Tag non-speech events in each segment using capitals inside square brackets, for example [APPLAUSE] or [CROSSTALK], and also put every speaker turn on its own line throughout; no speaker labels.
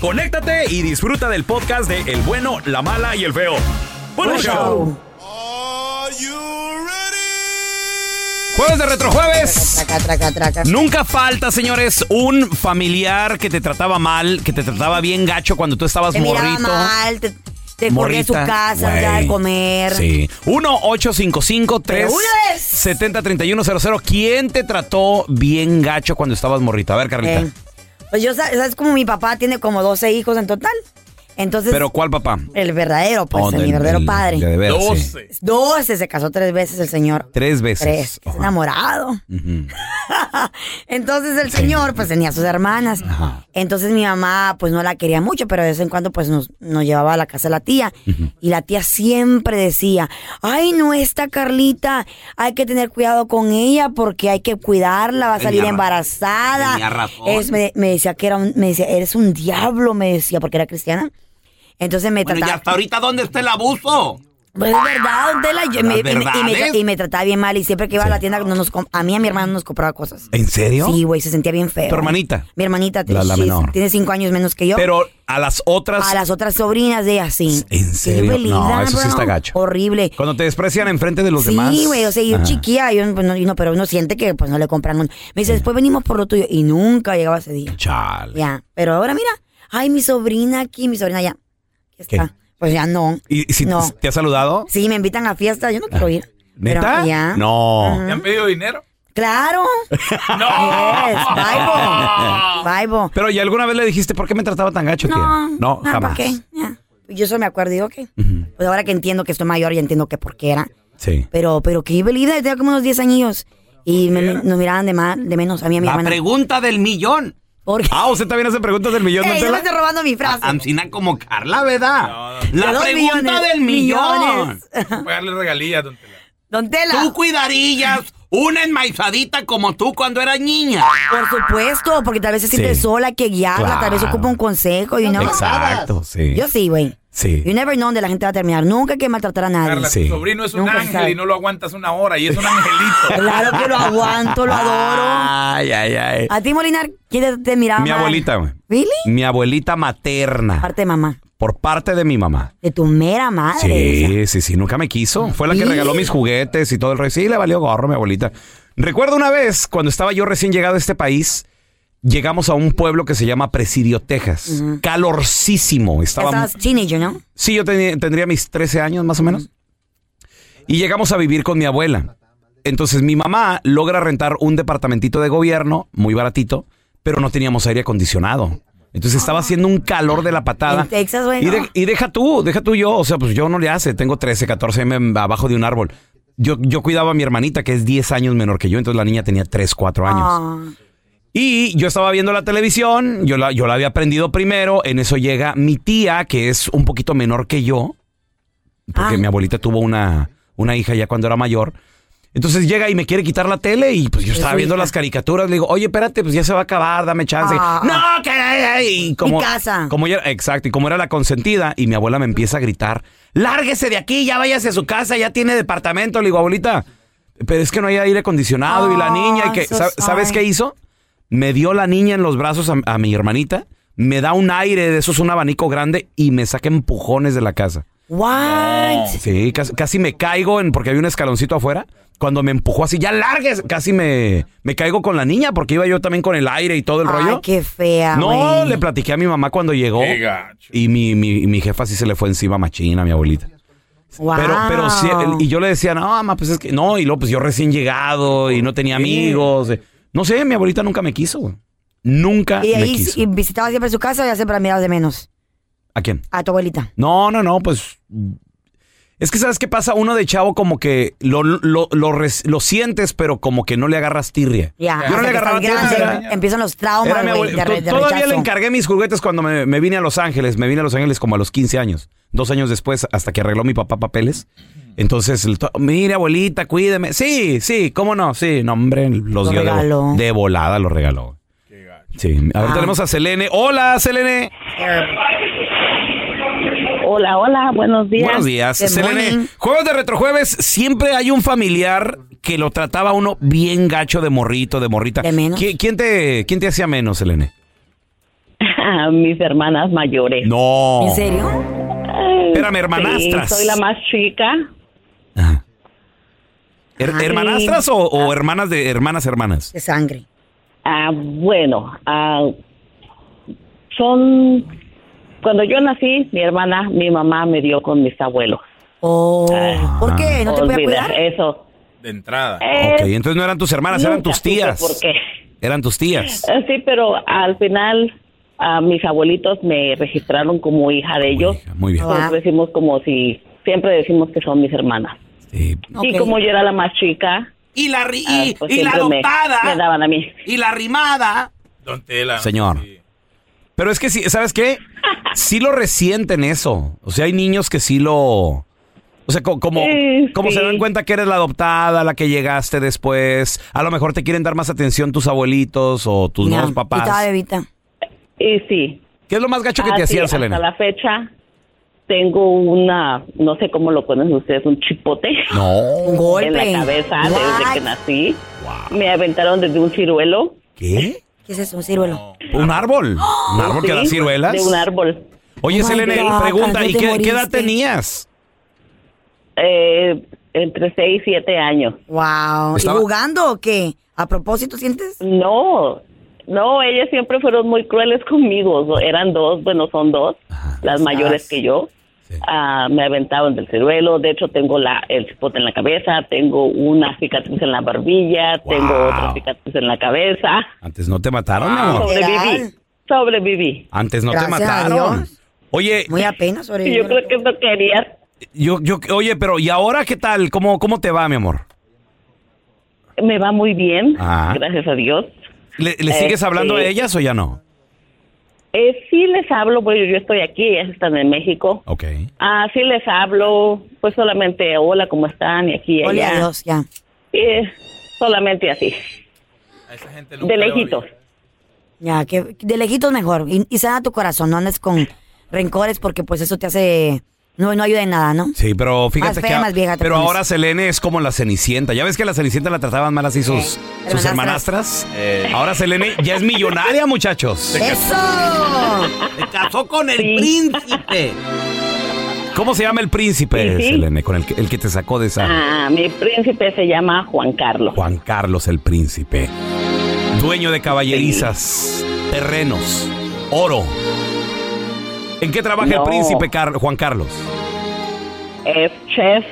conéctate y disfruta del podcast de El bueno, la mala y el feo. ¡Buen
Buen
show! Jueves de Retrojueves.
Traca, traca, traca.
Nunca falta, señores, un familiar que te trataba mal, que te trataba bien gacho cuando tú estabas
Te miraba
morrito.
mal, te, te corría de su casa, ya de comer.
Sí. 1-855-3
Pero una vez.
703100. ¿Quién te trató bien gacho cuando estabas morrito? A ver, Carlita.
Eh, Pues yo, sa- ¿sabes como mi papá tiene como 12 hijos en total? Entonces,
¿Pero cuál papá?
el verdadero, pues,
Oh,
el, mi
del-
verdadero
del-
padre.
de veras, sí.
12, se casó tres veces el señor.
Tres veces.
Tres, es enamorado. [LAUGHS] Entonces el señor pues tenía sus hermanas.
Ajá.
Entonces mi mamá pues no la quería mucho, pero de vez en cuando pues nos, nos llevaba a la casa de la tía. Y la tía siempre decía, ay no esta Carlita, hay que tener cuidado con ella porque hay que cuidarla, va a salir
Tenía
embarazada.
tenía razón.
Es- me, me decía que era un, me decía, eres un diablo, me decía, porque era cristiana. Entonces me
Bueno, ¿y
trataba...
hasta ahorita dónde está el abuso?
Pues es verdad, don Tela, yo-
¿Las
me- y, me, y me-
verdades?
y me trataba bien mal y siempre que iba a la tienda no nos a mí y a mi hermano nos compraba cosas.
¿En serio?
Sí, güey, se sentía bien feo.
¿Tu hermanita?
Mi hermanita
La- la
sí,
menor.
tiene cinco años menos que yo.
Pero a las otras...
a las otras sobrinas de ella sí.
¿En
Sí,
serio?
güey,
No,
linda,
eso sí está gacho.
Horrible.
Cuando te desprecian enfrente de los
sí,
demás.
güey, o sea, yo
Ajá.
chiquilla, yo, pues, no, pero uno siente que pues no le compran un... Me dice, después venimos por lo tuyo. Y nunca llegaba ese día.
Chale.
Ya, pero ahora mira, ay, mi sobrina aquí, mi sobrina allá.
¿Qué?
está. Pues ya no.
¿Y si
No.
te ha saludado?
Sí, me invitan a fiestas, yo no quiero ir. Pero
¿Neta?
ya.
No.
¿Te han pedido dinero?
Claro. [LAUGHS]
¡No!
Bible.
Pero ¿y alguna vez le dijiste por qué me trataba tan gacho?
No,
tía? no,
¿para
jamás.
qué? Ya. Yo solo me acuerdo y ok. Pues ahora que entiendo que estoy mayor, ya entiendo que por qué era.
Sí.
Pero, pero que Belida tenía como unos 10 años. Y me, nos miraban de, más, de menos a mí y a mi
La
hermana.
pregunta del millón. Ah, usted también hace preguntas del millón,
Ey,
¿no
me
la-
estoy robando mi frase.
Ancina como Carla, ¿verdad? La
De dos
pregunta
millones,
del millón.
Pagarle regalías, don Tela.
Don Tela.
¿Tú cuidarías una enmaizadita como tú cuando eras niña?
Por supuesto, porque tal vez se siente
Sí.
sola, hay que guiarla, tal vez ocupa un consejo, you know?
Exacto, sí.
Yo sí, güey.
Sí.
You never know dónde la gente va a terminar. Nunca hay que maltratar a nadie.
Carla,
Sí.
tu sobrino es un
Nunca
ángel
sabe.
y no lo aguantas una hora y es un angelito. [LAUGHS]
Claro que lo aguanto, lo adoro.
Ay, ay, ay.
A ti, Molinar, ¿quién te, miraba
Mi
mal?
abuelita, güey.
¿Really?
Mi abuelita materna.
Parte de mamá.
Por parte de mi mamá.
De tu mera madre. esa.
Sí, sí, sí, nunca me quiso. Fue la que
¿Sí?
regaló mis juguetes y todo el rey. Sí, le valió gorro mi abuelita. Recuerdo una vez, cuando estaba yo recién llegado a este país, llegamos a un pueblo que se llama Presidio, Texas. Calorcísimo. Estaba,
Estabas teenager, ¿no?
Sí, yo tendría mis 13 años más o menos. Y llegamos a vivir con mi abuela. Entonces mi mamá logra rentar un departamentito de gobierno, muy baratito, pero no teníamos aire acondicionado. Entonces estaba haciendo un calor de la patada.
En Texas, güey,
Y,
no.
de- y deja tú, deja tú yo. O sea, pues yo no le hace. Tengo 13, 14 m abajo de un árbol. Yo, yo cuidaba a mi hermanita, que es 10 años menor que yo. Entonces la niña tenía 3, 4 años.
Ah.
Y yo estaba viendo la televisión, yo la, yo la había aprendido primero, en eso llega mi tía, que es un poquito menor que yo, porque
Ah.
mi abuelita tuvo una, una hija ya cuando era mayor. Entonces llega y me quiere quitar la tele y pues yo estaba viendo
hija.
las caricaturas, le digo, oye, espérate, pues ya se va a acabar, dame chance.
Ah.
no, que y como,
Mi casa.
Como exacto, y como era la consentida, y mi abuela me empieza a gritar, lárguese de aquí, ya váyase a su casa, ya tiene departamento. Le digo, abuelita, pero es que no hay aire acondicionado y la
Oh,
niña, y que,
so
¿sab- ¿sabes qué hizo? Me dio la niña en los brazos a, a mi hermanita, me da un aire de esos, un abanico grande, y me saca empujones de la casa.
What?
Sí, casi, casi me caigo en, porque había un escaloncito afuera. Cuando me empujó así, ya largues, casi me, me caigo con la niña porque iba yo también con el aire y todo el
Ay,
rollo.
qué fea,
No, le platiqué a mi mamá cuando llegó.
Qué gacho.
Y mi, mi, mi jefa sí se le fue encima machina, mi abuelita.
Wow.
Pero, pero sí, y yo le decía, no, mamá, pues es que no, y luego pues yo recién llegado y no tenía amigos. eh. No sé, mi abuelita nunca me quiso. güey. Nunca
¿Y
me
ahí
quiso.
y visitaba siempre su casa o ya siempre la mirabas de menos?
¿A quién?
A tu abuelita.
No, no, no, pues. Es que, ¿sabes qué pasa? Uno de chavo como que lo, lo, lo, res- lo sientes, pero como que no le agarras tirria.
Ya.
Yo no
hasta
le
que
agarraba
estás grande,
tirria.
era-
Empiezan los
Era
traumas,
mi
güey,
abuel-
de, re- de
to- Todavía
rechazo.
le encargué mis juguetes cuando me, me vine a Los Ángeles. Me vine a Los Ángeles como a los 15 años. Dos años después, hasta que arregló mi papá papeles. Entonces, mire, abuelita, cuídeme. Sí, sí, ¿cómo no? Sí, no, hombre, los
Lo
dio de,
regaló.
de volada, lo regaló. Sí, a ver,
Ah.
tenemos a Selene. Hola, Selene.
Hola, hola, buenos días.
Buenos días,
Good
Selene.
morning.
Juegos de Retrojueves, siempre hay un familiar que lo trataba uno bien gacho de morrito, de morrita.
De menos.
¿Qui- ¿Quién te, quién te hacía menos, Selene? [LAUGHS]
Mis hermanas mayores.
No.
¿En serio?
Espérame, hermanastras.
sí, soy la más chica.
Ajá. Her-
Ay.
¿Hermanastras o, o hermanas de hermanas, hermanas?
De sangre.
Ah, bueno, ah, son... Cuando yo nací, mi hermana, mi mamá me dio con mis abuelos.
Oh, ¿Por qué? ¿No te podía cuidar?
Eso.
De entrada.
Eh,
Ok, entonces no eran tus hermanas, eran tus tías.
¿Por qué?
Eran tus tías.
Eh, Sí, pero al final ah, mis abuelitos me registraron como hija de ellos.
Muy bien.
Ah.
Decimos como si... Siempre decimos que son mis hermanas.
Sí.
Y como yo era la más chica,
Y la, ri-
ah, pues siempre me- me daban a mí.
y la rimada.
Don Tela.
Señor.
Sí.
Pero es que sí, ¿sabes qué? Sí lo resienten eso. O sea, hay niños que sí lo... O sea, co- como,
Sí,
como se dan cuenta que eres la adoptada, la que llegaste después. A lo mejor te quieren dar más atención tus abuelitos o tus nuevos
Y
papás.
bebita.
Y sí.
¿Qué es lo más gacho que
Ah,
te
sí,
hacían,
Hasta
Selena?
la fecha tengo una, no sé cómo lo conocen ustedes, un chipote [LAUGHS]
No.
Un golpe.
en la cabeza desde que nací. Me aventaron desde un ciruelo.
¿Qué?
¿Qué es eso? Un ciruelo.
¿Un árbol? ¿Un árbol que da
Sí,
ciruelas?
De un árbol.
Oye,
Oh
Selene,
God,
pregunta,
¿cuándo
¿y qué, qué edad tenías?
Eh, entre 6 y 7 años.
Wow.
Estaba-
¿Y jugando o qué? ¿A propósito sientes?
No, no, ellas siempre fueron muy crueles conmigo. Eran dos, bueno, son dos, las mayores que yo. Ah, me aventaban del ciruelo. De hecho, tengo la, el cipote en la cabeza, tengo una cicatriz en la barbilla, tengo otra cicatriz en la cabeza.
Antes no te mataron, mi amor.
Sobreviví. Sobreviví.
Antes no te
Gracias a
mataron.
Dios.
Oye,
Muy apenas
Y
sobrevivió.
yo creo que eso querías.
yo, yo, oye, pero ¿y ahora qué tal? ¿Cómo, cómo te va, mi amor?
Me va muy bien,
Ah.
gracias a Dios.
¿Le, le sigues
Este-
hablando a ellas o ya no?
Eh, sí les hablo, pues yo estoy aquí, ellas están en México.
Ok.
Ah, sí les hablo, pues solamente hola, ¿cómo están? Y aquí y allá.
adiós, ya.
Eh, solamente así,
A esa gente nunca
de lejitos.
Ya, que de lejitos mejor. Y, y sana tu corazón, no andes con rencores porque pues eso te hace... No, no ayuda en nada, ¿no?
Sí, pero fíjate
Más fea,
que...
más vieja te
pero
pones.
ahora Selene es como la Cenicienta. ¿Ya ves que la Cenicienta la trataban mal así sus,
Sí.
sus
Hermanastras.
hermanastras?
Eh.
Ahora Selene ya es millonaria, muchachos. [LAUGHS]
¡Eso!
Se casó con el
Sí.
príncipe. ¿Cómo se llama el príncipe,
Sí, sí.
Selene? Con el que, el que te sacó de esa...
Ah, mi príncipe se llama Juan Carlos.
Juan Carlos el príncipe. Dueño de caballerizas, terrenos, oro. ¿En qué trabaja el príncipe Car- Juan Carlos?
Es chef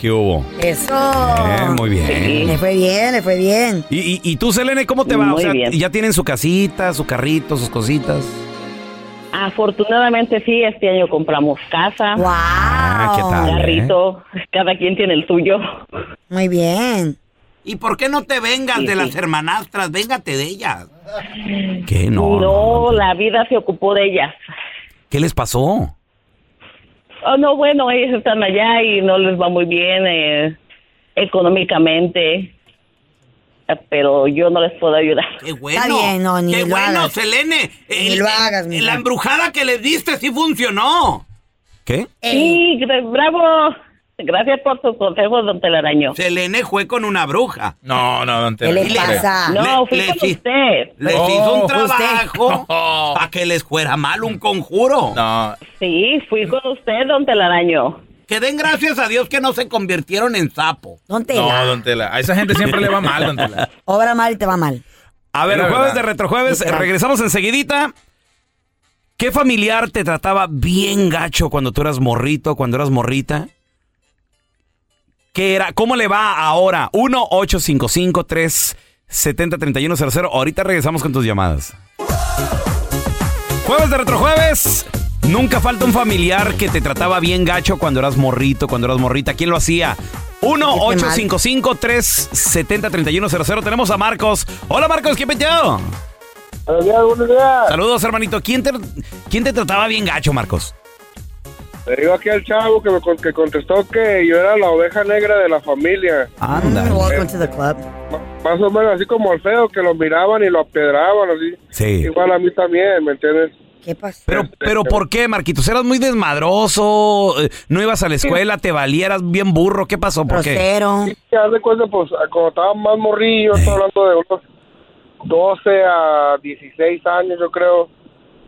¿Qué hubo?
Eso.
Eh, muy bien.
Le fue bien, le fue bien.
¿Y, y, y tú, Selene, cómo te va?
Muy
o sea,
bien.
¿ya tienen su casita, su carrito, sus cositas?
Afortunadamente sí, este año compramos casa,
¡Wow!
Ah, ¿qué tal?
carrito, cada quien tiene el suyo.
Muy bien.
¿Y por qué no te vengas
Sí,
de
sí.
las hermanastras? Véngate de ellas.
¿Qué? No.
No, la vida se ocupó de ellas.
¿Qué les pasó?
Oh, no, bueno, ellos están allá y no les va muy bien eh, económicamente, pero yo no les puedo ayudar.
Qué bueno.
Está bien, no, ni
Qué
lo
bueno,
hagas.
Selene.
Ni lo hagas.
La embrujada que les diste sí funcionó.
¿Qué?
Sí, bravo. Gracias por sus consejos, don Telaraño.
Selene fue con una bruja.
No, no, don
¿Qué
Tela,
le
no?
No, fui
le-
con usted.
Les
Oh,
hizo un trabajo
No.
para que les fuera mal un conjuro.
No,
Sí, fui con usted, don Telaraño.
Que den gracias a Dios que no se convirtieron en sapo.
Don
no,
Tela.
don Tela. A esa gente siempre le va mal, don Tela. [LAUGHS]
Obra mal y te va mal.
A ver, jueves
verdad.
de retrojueves, regresamos enseguidita. ¿Qué familiar te trataba bien gacho cuando tú eras morrito, cuando eras morrita? ¿Qué era? ¿Cómo le va ahora? 1-855-370-3100. Ahorita regresamos con tus llamadas. Jueves de retrojueves. Nunca falta un familiar que te trataba bien gacho cuando eras morrito, cuando eras morrita. ¿Quién lo hacía? 1-855-370-3100. Tenemos a Marcos. Hola Marcos, ¿qué peteado?
Buenos días, buenos días.
Saludos, hermanito. ¿Quién te, ¿Quién te trataba bien gacho, Marcos?
Le digo aquí al chavo que me con- que contestó que yo era la oveja negra de la familia.
Anda.
Welcome to the club.
Más o menos así como el feo, que lo miraban y lo apiedraban, así.
Sí.
Igual a mí también, ¿me entiendes?
¿Qué pasó?
Pero, pero ¿por qué, Marquitos? ¿Eras muy desmadroso? eh, ¿No ibas a la escuela? ¿Te valieras bien burro? ¿Qué pasó? ¿Por qué?
Y haz de cuenta, pues, cuando estaba más morrillo, estoy hablando de unos 12 a 16 años, yo creo,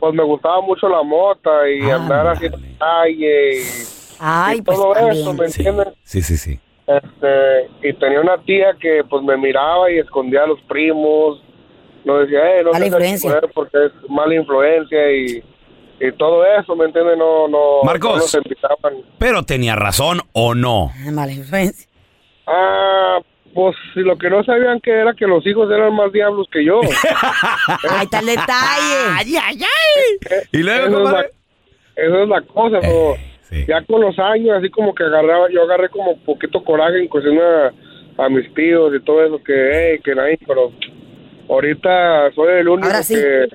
pues me gustaba mucho la mota y
Ah,
andar así en la calle y,
Ay,
y
pues
todo eso,
también.
¿me
Sí,
entiendes?
sí, sí. sí.
Este, y tenía una tía que pues me miraba y escondía a los primos. No decía, eh, no
Mala influencia.
porque es mala influencia y, y todo eso, ¿me entiendes? No, no.
Marcos.
No nos invitaban.
Pero tenía razón o no.
Ah, Mala influencia.
Ah, pues si lo que no sabían que era que los hijos eran más diablos que yo.
Ahí está el detalle.
Y luego,
Eso es la,
compadre?
esa es la cosa, ¿no?
sí.
Ya con los años, así como que agarraba, yo agarré como poquito coraje en cuestión a, a mis tíos y todo eso, que, hey, que nadie, pero ahorita soy el único
sí.
que,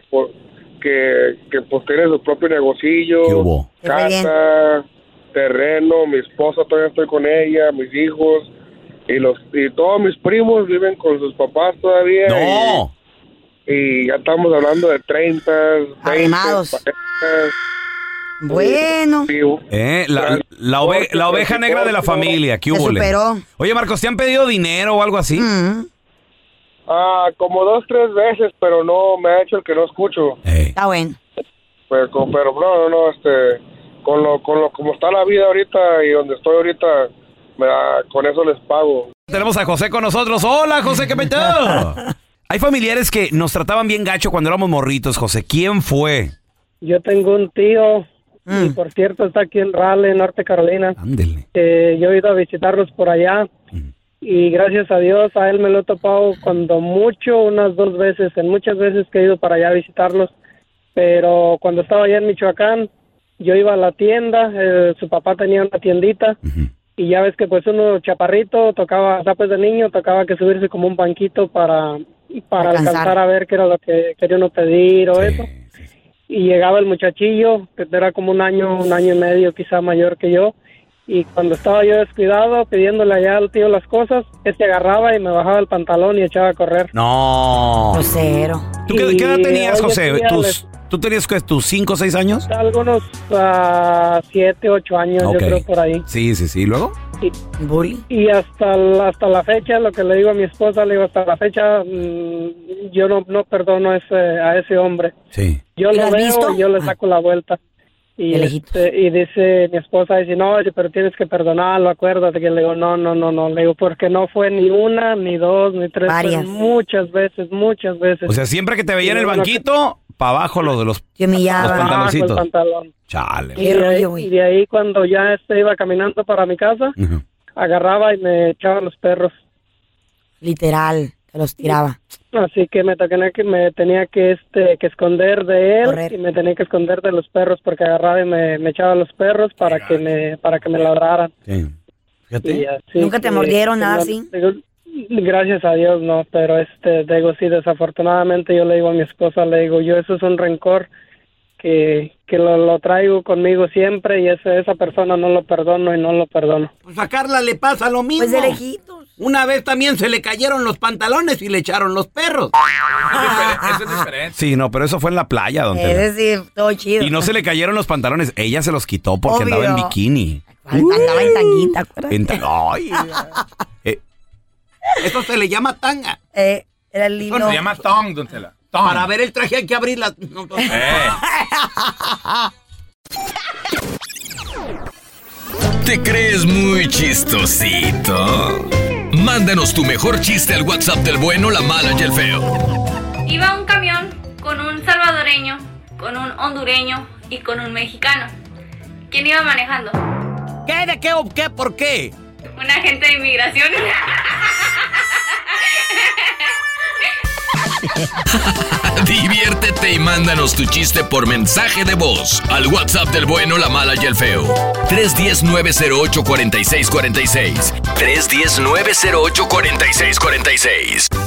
que, que pues tiene su propio negocillo, casa, terreno, mi esposa todavía estoy con ella, mis hijos, y los y todos mis primos viven con sus papás todavía.
No.
Y, y ya estamos hablando de 30, 20,
Arrimados.
40,
Bueno.
Eh, la, la ove- la oveja negra de la familia. ¿Qué hubo?
superó.
Oye, Marcos, ¿te han pedido dinero o algo así?
Mm,
Ah, como dos, tres veces, pero no me ha hecho el que no escucho.
Ey.
está bueno.
Pero, pero no, no, este, con lo, con lo, como está la vida ahorita y donde estoy ahorita, con eso les pago.
Tenemos a José con nosotros. Hola, José, ¿qué peteado? [LAUGHS] Hay familiares que nos trataban bien gacho cuando éramos morritos, José. ¿Quién fue?
Yo tengo un tío, y
Mm.
por cierto está aquí en Raleigh, Norte Carolina.
Ándele.
Eh, yo he ido a visitarlos por allá y gracias a Dios a él me lo he topado cuando mucho, unas dos veces, en muchas veces que he ido para allá a visitarlos. Pero cuando estaba allá en Michoacán, yo iba a la tienda, eh, su papá tenía una tiendita y ya ves que pues uno chaparrito tocaba, o sea, pues de niño tocaba que subirse como un banquito para, para
Alcanzar.
alcanzar a ver qué era lo que quería uno pedir o eso y llegaba el muchachillo, que era como un año, un año y medio quizá mayor que yo, y cuando estaba yo descuidado pidiéndole allá al tío las cosas, este agarraba y me bajaba el pantalón y echaba a correr.
No.
Grosero.
¿Tú qué, qué edad tenías, José? ¿Tus-
les-
¿Tú tenías que, tus 5 o 6 años?
Algunos ah, siete, ocho años,
Ok.
yo creo por ahí.
Sí, sí, sí. ¿Y luego?
Y, y hasta, la- hasta la fecha, lo que le digo a mi esposa, le digo, hasta la fecha, mm, yo no, no perdono a ese, a ese hombre.
Sí.
Yo
¿Y
lo veo
visto?
y yo le
Ah.
saco la vuelta. Y, este, y dice mi esposa, dice, no, pero tienes que perdonarlo, acuérdate que le digo, no, no, no, no, le digo, porque no fue ni una, ni dos, ni tres, fue
Varias.
muchas veces, muchas veces.
O sea, siempre que te veía en el
Sí,
banquito, para abajo lo de los...
Te humillaba.
Los
Abajo el
pantaloncitos.
pantalón.
Chale.
Y de, ahí, y de ahí cuando ya este iba caminando para mi casa, agarraba y me echaba los perros.
Literal, te los tiraba.
Así que me tenía que me tenía que este que esconder de él
Correr.
y me tenía que esconder de los perros porque agarraba y me, me echaba a los perros para que me para que me ladraran. Así
¿Nunca te mordieron, nada así?
digo, gracias a Dios no, pero este digo sí desafortunadamente yo le digo a mi esposa le digo yo eso es un rencor que que lo, lo traigo conmigo siempre y ese, esa persona no lo perdono y no lo perdono.
Pues a Carla le pasa lo mismo.
Pues de lejitos.
Una vez también se le cayeron los pantalones y le echaron los perros.
Eso es diferente.
Sí, no, pero eso fue en la playa, don Tela.
Ese sí, todo chido.
Y no se le cayeron los pantalones, ella se los quitó porque
Obvio.
andaba en bikini.
Andaba en tanguita, ¿acuerdas?
En ta- Ay, eh,
Eso se le llama tanga.
Eh, era el
Eso
lindo.
se llama tong, don Tela. Tong.
Para ver el traje hay que abrirla. No, no.
Eh. [LAUGHS]
¿Te crees muy chistosito? Mándanos tu mejor chiste al WhatsApp del bueno, la mala y el feo.
Iba un camión con un salvadoreño, con un hondureño y con un mexicano. ¿Quién iba manejando?
¿Qué? ¿De qué o qué? ¿Por qué?
Un agente de inmigración. [LAUGHS] [LAUGHS]
Diviértete y mándanos tu chiste por mensaje de voz al WhatsApp del bueno, la mala y el feo. 310-908-4646. 310-908-4646.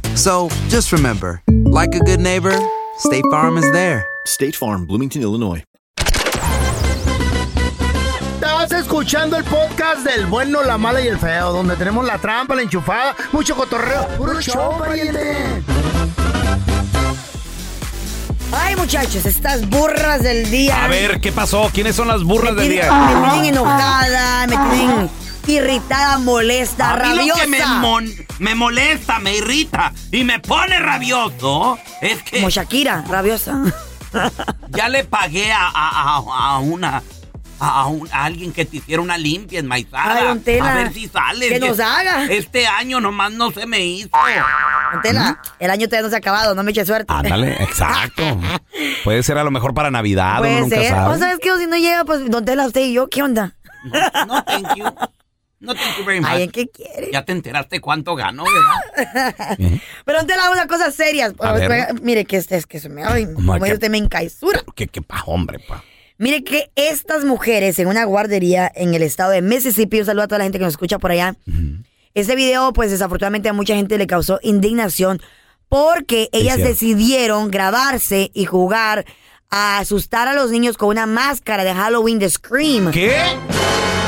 So just remember, like a good neighbor, State Farm is there.
State Farm, Bloomington, Illinois.
Estás escuchando el podcast del bueno, la mala y el feo, donde tenemos la trampa, la enchufada, mucho cotorreo. ¡Puro show, pariente!
Ay, muchachos, estas burras del día.
a ver, ¿qué pasó? ¿Quiénes son las burras del
Me
día?
tienen enojada, me tienen irritada, molesta,
A mí lo
rabiosa.
que me, mon- me molesta, me irrita y me pone rabioso es que...
Como Shakira, rabiosa. [LAUGHS]
Ya le pagué a, a- a- a una... A, a un- a alguien que te hiciera una limpia en Maizada.
Ay, don Tela,
a ver si sale.
que nos haga.
Este año nomás no se me hizo.
Tela, el año todavía no se ha acabado, no me eche suerte.
Ándale, [LAUGHS] exacto. Puede ser a lo mejor para Navidad, uno
Puede
nunca
ser.
sabe.
O sabes que si no llega, pues don Tela, usted y yo, ¿qué onda?
No, thank you. No, thank you very much.
Ay, ¿en qué quiere?
Ya te enteraste cuánto gano, ¿verdad? [LAUGHS]
Pero don Tela, una cosa seria.
A ver.
Mire que este es que se me... Ay, como dice usted me encaizura.
¿Qué, qué pa, hombre, pa?
Mire que estas mujeres en una guardería en el estado de Mississippi, un saludo a toda la gente que nos escucha por allá. Ese video, pues desafortunadamente a mucha gente le causó indignación porque ellas decidieron grabarse y jugar a asustar a los niños con una máscara de Halloween de Scream.
¿Qué?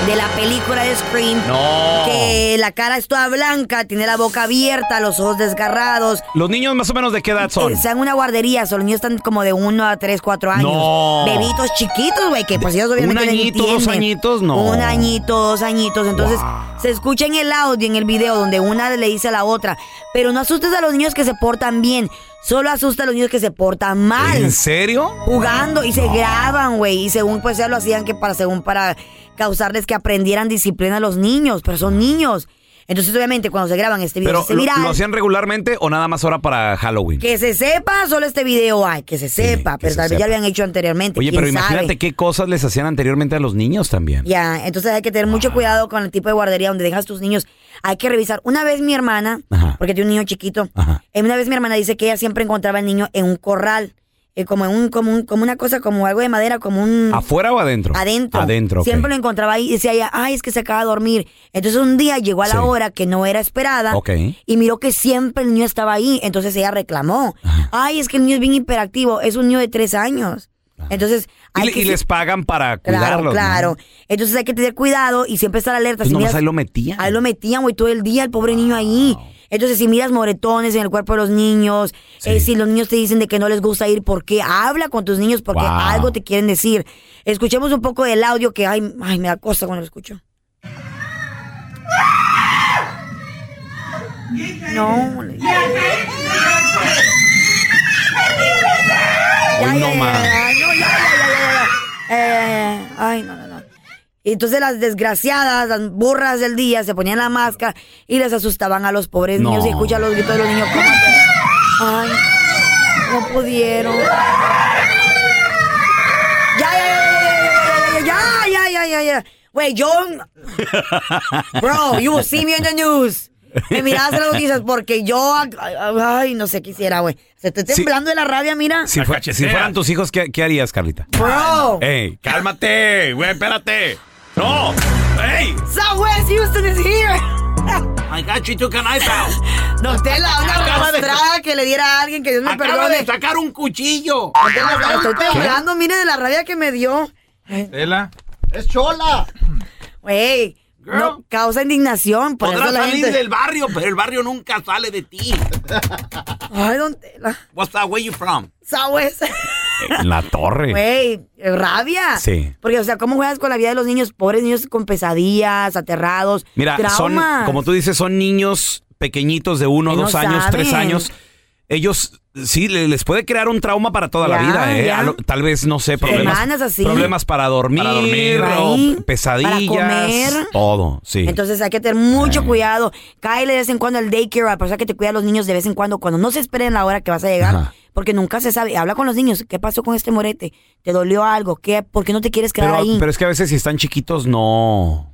De la película de Scream.
No.
Que la cara es toda blanca, tiene la boca abierta, los ojos desgarrados.
¿Los niños más o menos de qué edad son?
Están en una guardería, so, los niños están como de 1 a 3, 4 años.
No.
Bebitos chiquitos, güey, que pues ellos obviamente
Un
no
añito, dos añitos, no.
Un añito, dos añitos. Entonces, se escucha en el audio, en el video, donde una le dice a la otra, pero no asustes a los niños que se portan bien, solo asusta a los niños que se portan mal.
¿En serio?
Jugando y se graban, güey. Y según pues ya lo hacían que para, según para causarles que aprendieran disciplina a los niños, pero son niños. Entonces, obviamente, cuando se graban este video,
Pero
se
¿lo,
viral.
lo hacían regularmente o nada más ahora para Halloween?
Que se sepa, solo este video hay, que se sepa, pero
se
tal vez ya
sepa.
lo habían hecho anteriormente.
Oye,
quién
pero imagínate qué cosas les hacían anteriormente a los niños también.
Ya, entonces hay que tener mucho cuidado con el tipo de guardería donde dejas tus niños. Hay que revisar. Una vez mi hermana, porque tiene un niño chiquito, eh, una vez mi hermana dice que ella siempre encontraba al niño en un corral, eh, como un, como un, como una cosa, como algo de madera, como un
¿Afuera o adentro?
adentro.
Adentro, ok.
Siempre lo encontraba ahí y decía ella, ay, es que se acaba de dormir. Entonces un día llegó a la
Sí.
hora que no era esperada
Ok.
y miró que siempre el niño estaba ahí. Entonces ella reclamó, ay, es que el niño es bien hiperactivo, es un niño de tres años. Entonces,
Y,
hay
le-
que
y les pagan para
Claro,
cuidarlos. ¿no?
claro. Entonces hay que tener cuidado y siempre estar alerta. Si
nomás
miras-
ahí lo metían.
Ahí lo metían, güey, todo el día el pobre niño ahí. Entonces, si miras moretones en el cuerpo de los niños, eh, si los niños te dicen de que no les gusta ir, ¿por qué? Habla con tus niños porque
Wow.
algo te quieren decir. Escuchemos un poco del audio que, ay, ay me da cosa cuando lo escucho. No.
Hoy no más.
Ay, no, ya, ya, ya, ya, ya. Eh, ay, no, no, no. Y entonces las desgraciadas, las burras del día, se ponían la máscara y les asustaban a los pobres niños y escuchan los gritos de los niños. Ay, no pudieron. Ya, ya, ya, ya, ya, ya, ya, ya. Güey, yo... Bro, you will see me in the news. Me miras las noticias porque yo, ay, no sé qué hiciera, güey. Se te temblando
sí.
de la rabia, mira.
Si, fueran tus hijos, ¿qué, qué harías, Carlita?
Bro.
Ey, cálmate, güey, espérate. No, ey.
Southwest Houston is here.
I got you took a knife out.
Don Tela, una arrastrada que le diera a alguien que Dios me
Acaba
perdone.
de sacar un cuchillo.
Don Tela, estoy temblando, mire de la rabia que me dio.
Tela.
¡Es chola!
Güey, no causa indignación. Por
Podrás
eso la
salir
gente...
del barrio, pero el barrio nunca sale de ti.
Ay, don Tela.
What's that? Where you from?
Southwest.
En la torre.
Güey, rabia.
Sí.
Porque, o sea, ¿cómo juegas con la vida de los niños? Pobres niños con pesadillas, aterrados,
Mira, son, como tú dices, son niños pequeñitos de uno,
Que no
dos años, tres años. Ellos sí le- les puede crear un trauma para toda la vida, ¿eh? lo- tal vez, no sé, problemas,
así.
problemas para dormir,
Para dormir.
Ahí,
pesadillas,
para comer.
todo, sí.
Entonces hay que tener mucho cuidado. Cáele de vez en cuando al daycare, a la persona que te cuida a los niños de vez en cuando, cuando no se esperen la hora que vas a llegar.
Ajá.
Porque nunca se sabe. Habla con los niños. ¿Qué pasó con este morete? ¿Te dolió algo? ¿Qué? ¿Por qué no te quieres quedar
pero,
ahí?
pero es que a veces si están chiquitos, no.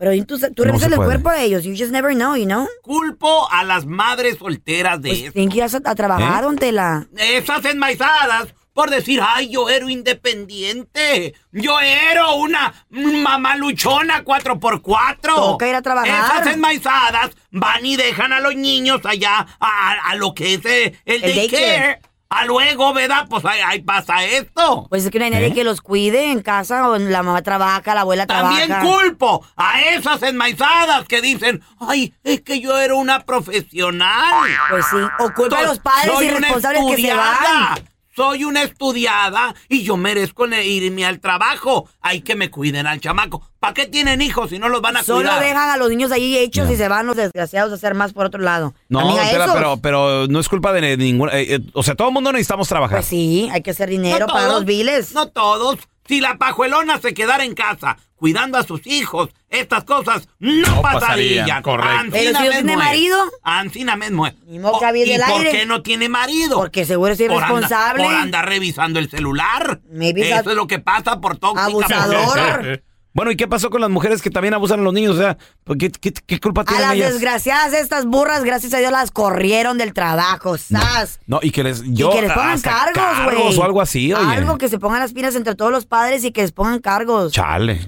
Pero tú, revisas el
puede.
cuerpo de ellos. You just never know, you know?
Culpo a las madres solteras de
Pues tienen que ir a, trabajar,
¿Eh?
don Tela.
Esas enmaizadas por decir, ay, yo era independiente. Yo era una mamaluchona 4x4.
Toca ir a trabajar.
Esas enmaizadas van y dejan a los niños allá a, a lo que es eh, el,
El
daycare.
daycare.
A luego, ¿verdad? Pues ahí, ahí pasa esto.
Pues es que no hay nadie
¿Eh?
que los cuide en casa o la mamá trabaja, la abuela
También
trabaja.
culpo a esas enmaizadas que dicen, ay, es que yo era una profesional.
Pues sí. O culpa a los padres irresponsables que se van.
Soy una estudiada y yo merezco irme al trabajo. Hay que me cuiden al chamaco. ¿Para qué tienen hijos si no los van a
Solo
cuidar?
dejan a los niños ahí hechos y se van los desgraciados a hacer más por otro lado.
No,
Amiga,
Tela,
esos.
pero, pero no es culpa de ninguna. eh, eh, o sea, todo el mundo necesitamos trabajar.
Pues sí, hay que hacer dinero
No
para
todos,
los biles.
No todos. Si la pajuelona se quedara en casa cuidando a sus hijos, estas cosas no,
No
pasarían.
pasarían, correcto.
Pero si no tiene marido.
Ancina mismo es. Oh,
aviente
¿Y
el
por
aire.
qué no tiene marido?
Porque seguro es
Por anda-
irresponsable.
Por andar revisando el celular.
Maybe
Eso es lo que pasa por tóxica.
Abusador. [LAUGHS]
Bueno, ¿y qué pasó con las mujeres que también abusan a los niños? O sea, ¿por ¿qué, qué, qué culpa
A
tienen
las
ellas?
desgraciadas estas burras, gracias a Dios, las corrieron del trabajo, ¡sas!
No, y que les. Yo,
y que les pongan cargos, güey.
cargos o algo así, oye.
Algo que se pongan las pilas entre todos los padres y que les pongan cargos.
Chale.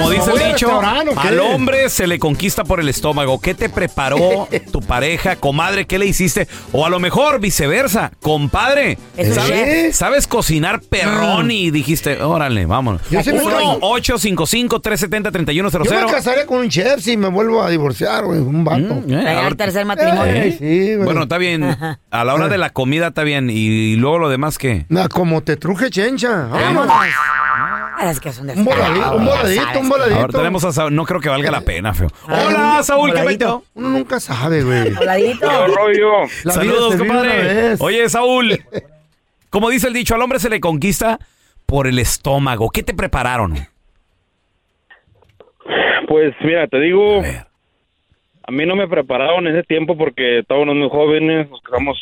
Como dice el
al
dicho, al hombre se le conquista por el estómago. ¿Qué te preparó [LAUGHS] tu pareja, comadre? ¿Qué le hiciste? O a lo mejor viceversa, compadre. ¿Sabes, cocinar perrón
Mm.
y dijiste, órale, vámonos.
Yo siempre soy-
1-855-370-3100.
Yo me casaré con un chef si me vuelvo a divorciar, güey, un vato.
Mm, eh, a
Pegar
ver-
tercer matrimonio.
Ey, sí, güey.
Bueno, está bien. A la hora de la comida está bien. Y luego lo demás, ¿qué?
Nah, como te truje chencha.
Vámonos. Es que
Un voladito, un voladito, un voladito.
Ahora tenemos a Saúl. No creo que valga la pena, feo. Hola,
un
Saúl, ¿qué metió?
Uno nunca sabe, güey. [LAUGHS]
Voladito.
Saludos, compadre. Oye, Saúl. Como dice el dicho, al hombre se le conquista por el estómago. ¿Qué te prepararon?
Pues mira, te digo, a, mí no me prepararon en ese tiempo porque estábamos muy jóvenes, nos quedamos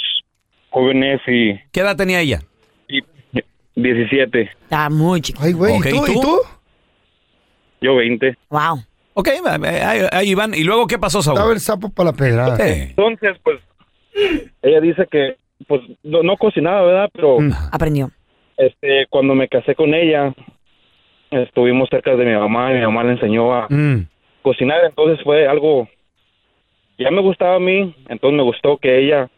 jóvenes y...
¿Qué edad tenía ella?
Y 17,
Está muy chiquito.
Ay, güey,
Ok,
¿y tú?
¿y
¿Y
tú?
tú?
yo 20.
Wow.
Ok, ahí, ahí van. ¿Y luego qué pasó, Saúl?
Estaba el sapo para la pedrada.
Sí.
Entonces, pues, ella dice que, pues, no, no cocinaba, ¿verdad? Pero,
Mm.
Aprendió.
este, cuando me casé con ella, estuvimos cerca de mi mamá y mi mamá le enseñó a
Mm.
cocinar, entonces fue algo, ya me gustaba a mí, entonces me gustó que ella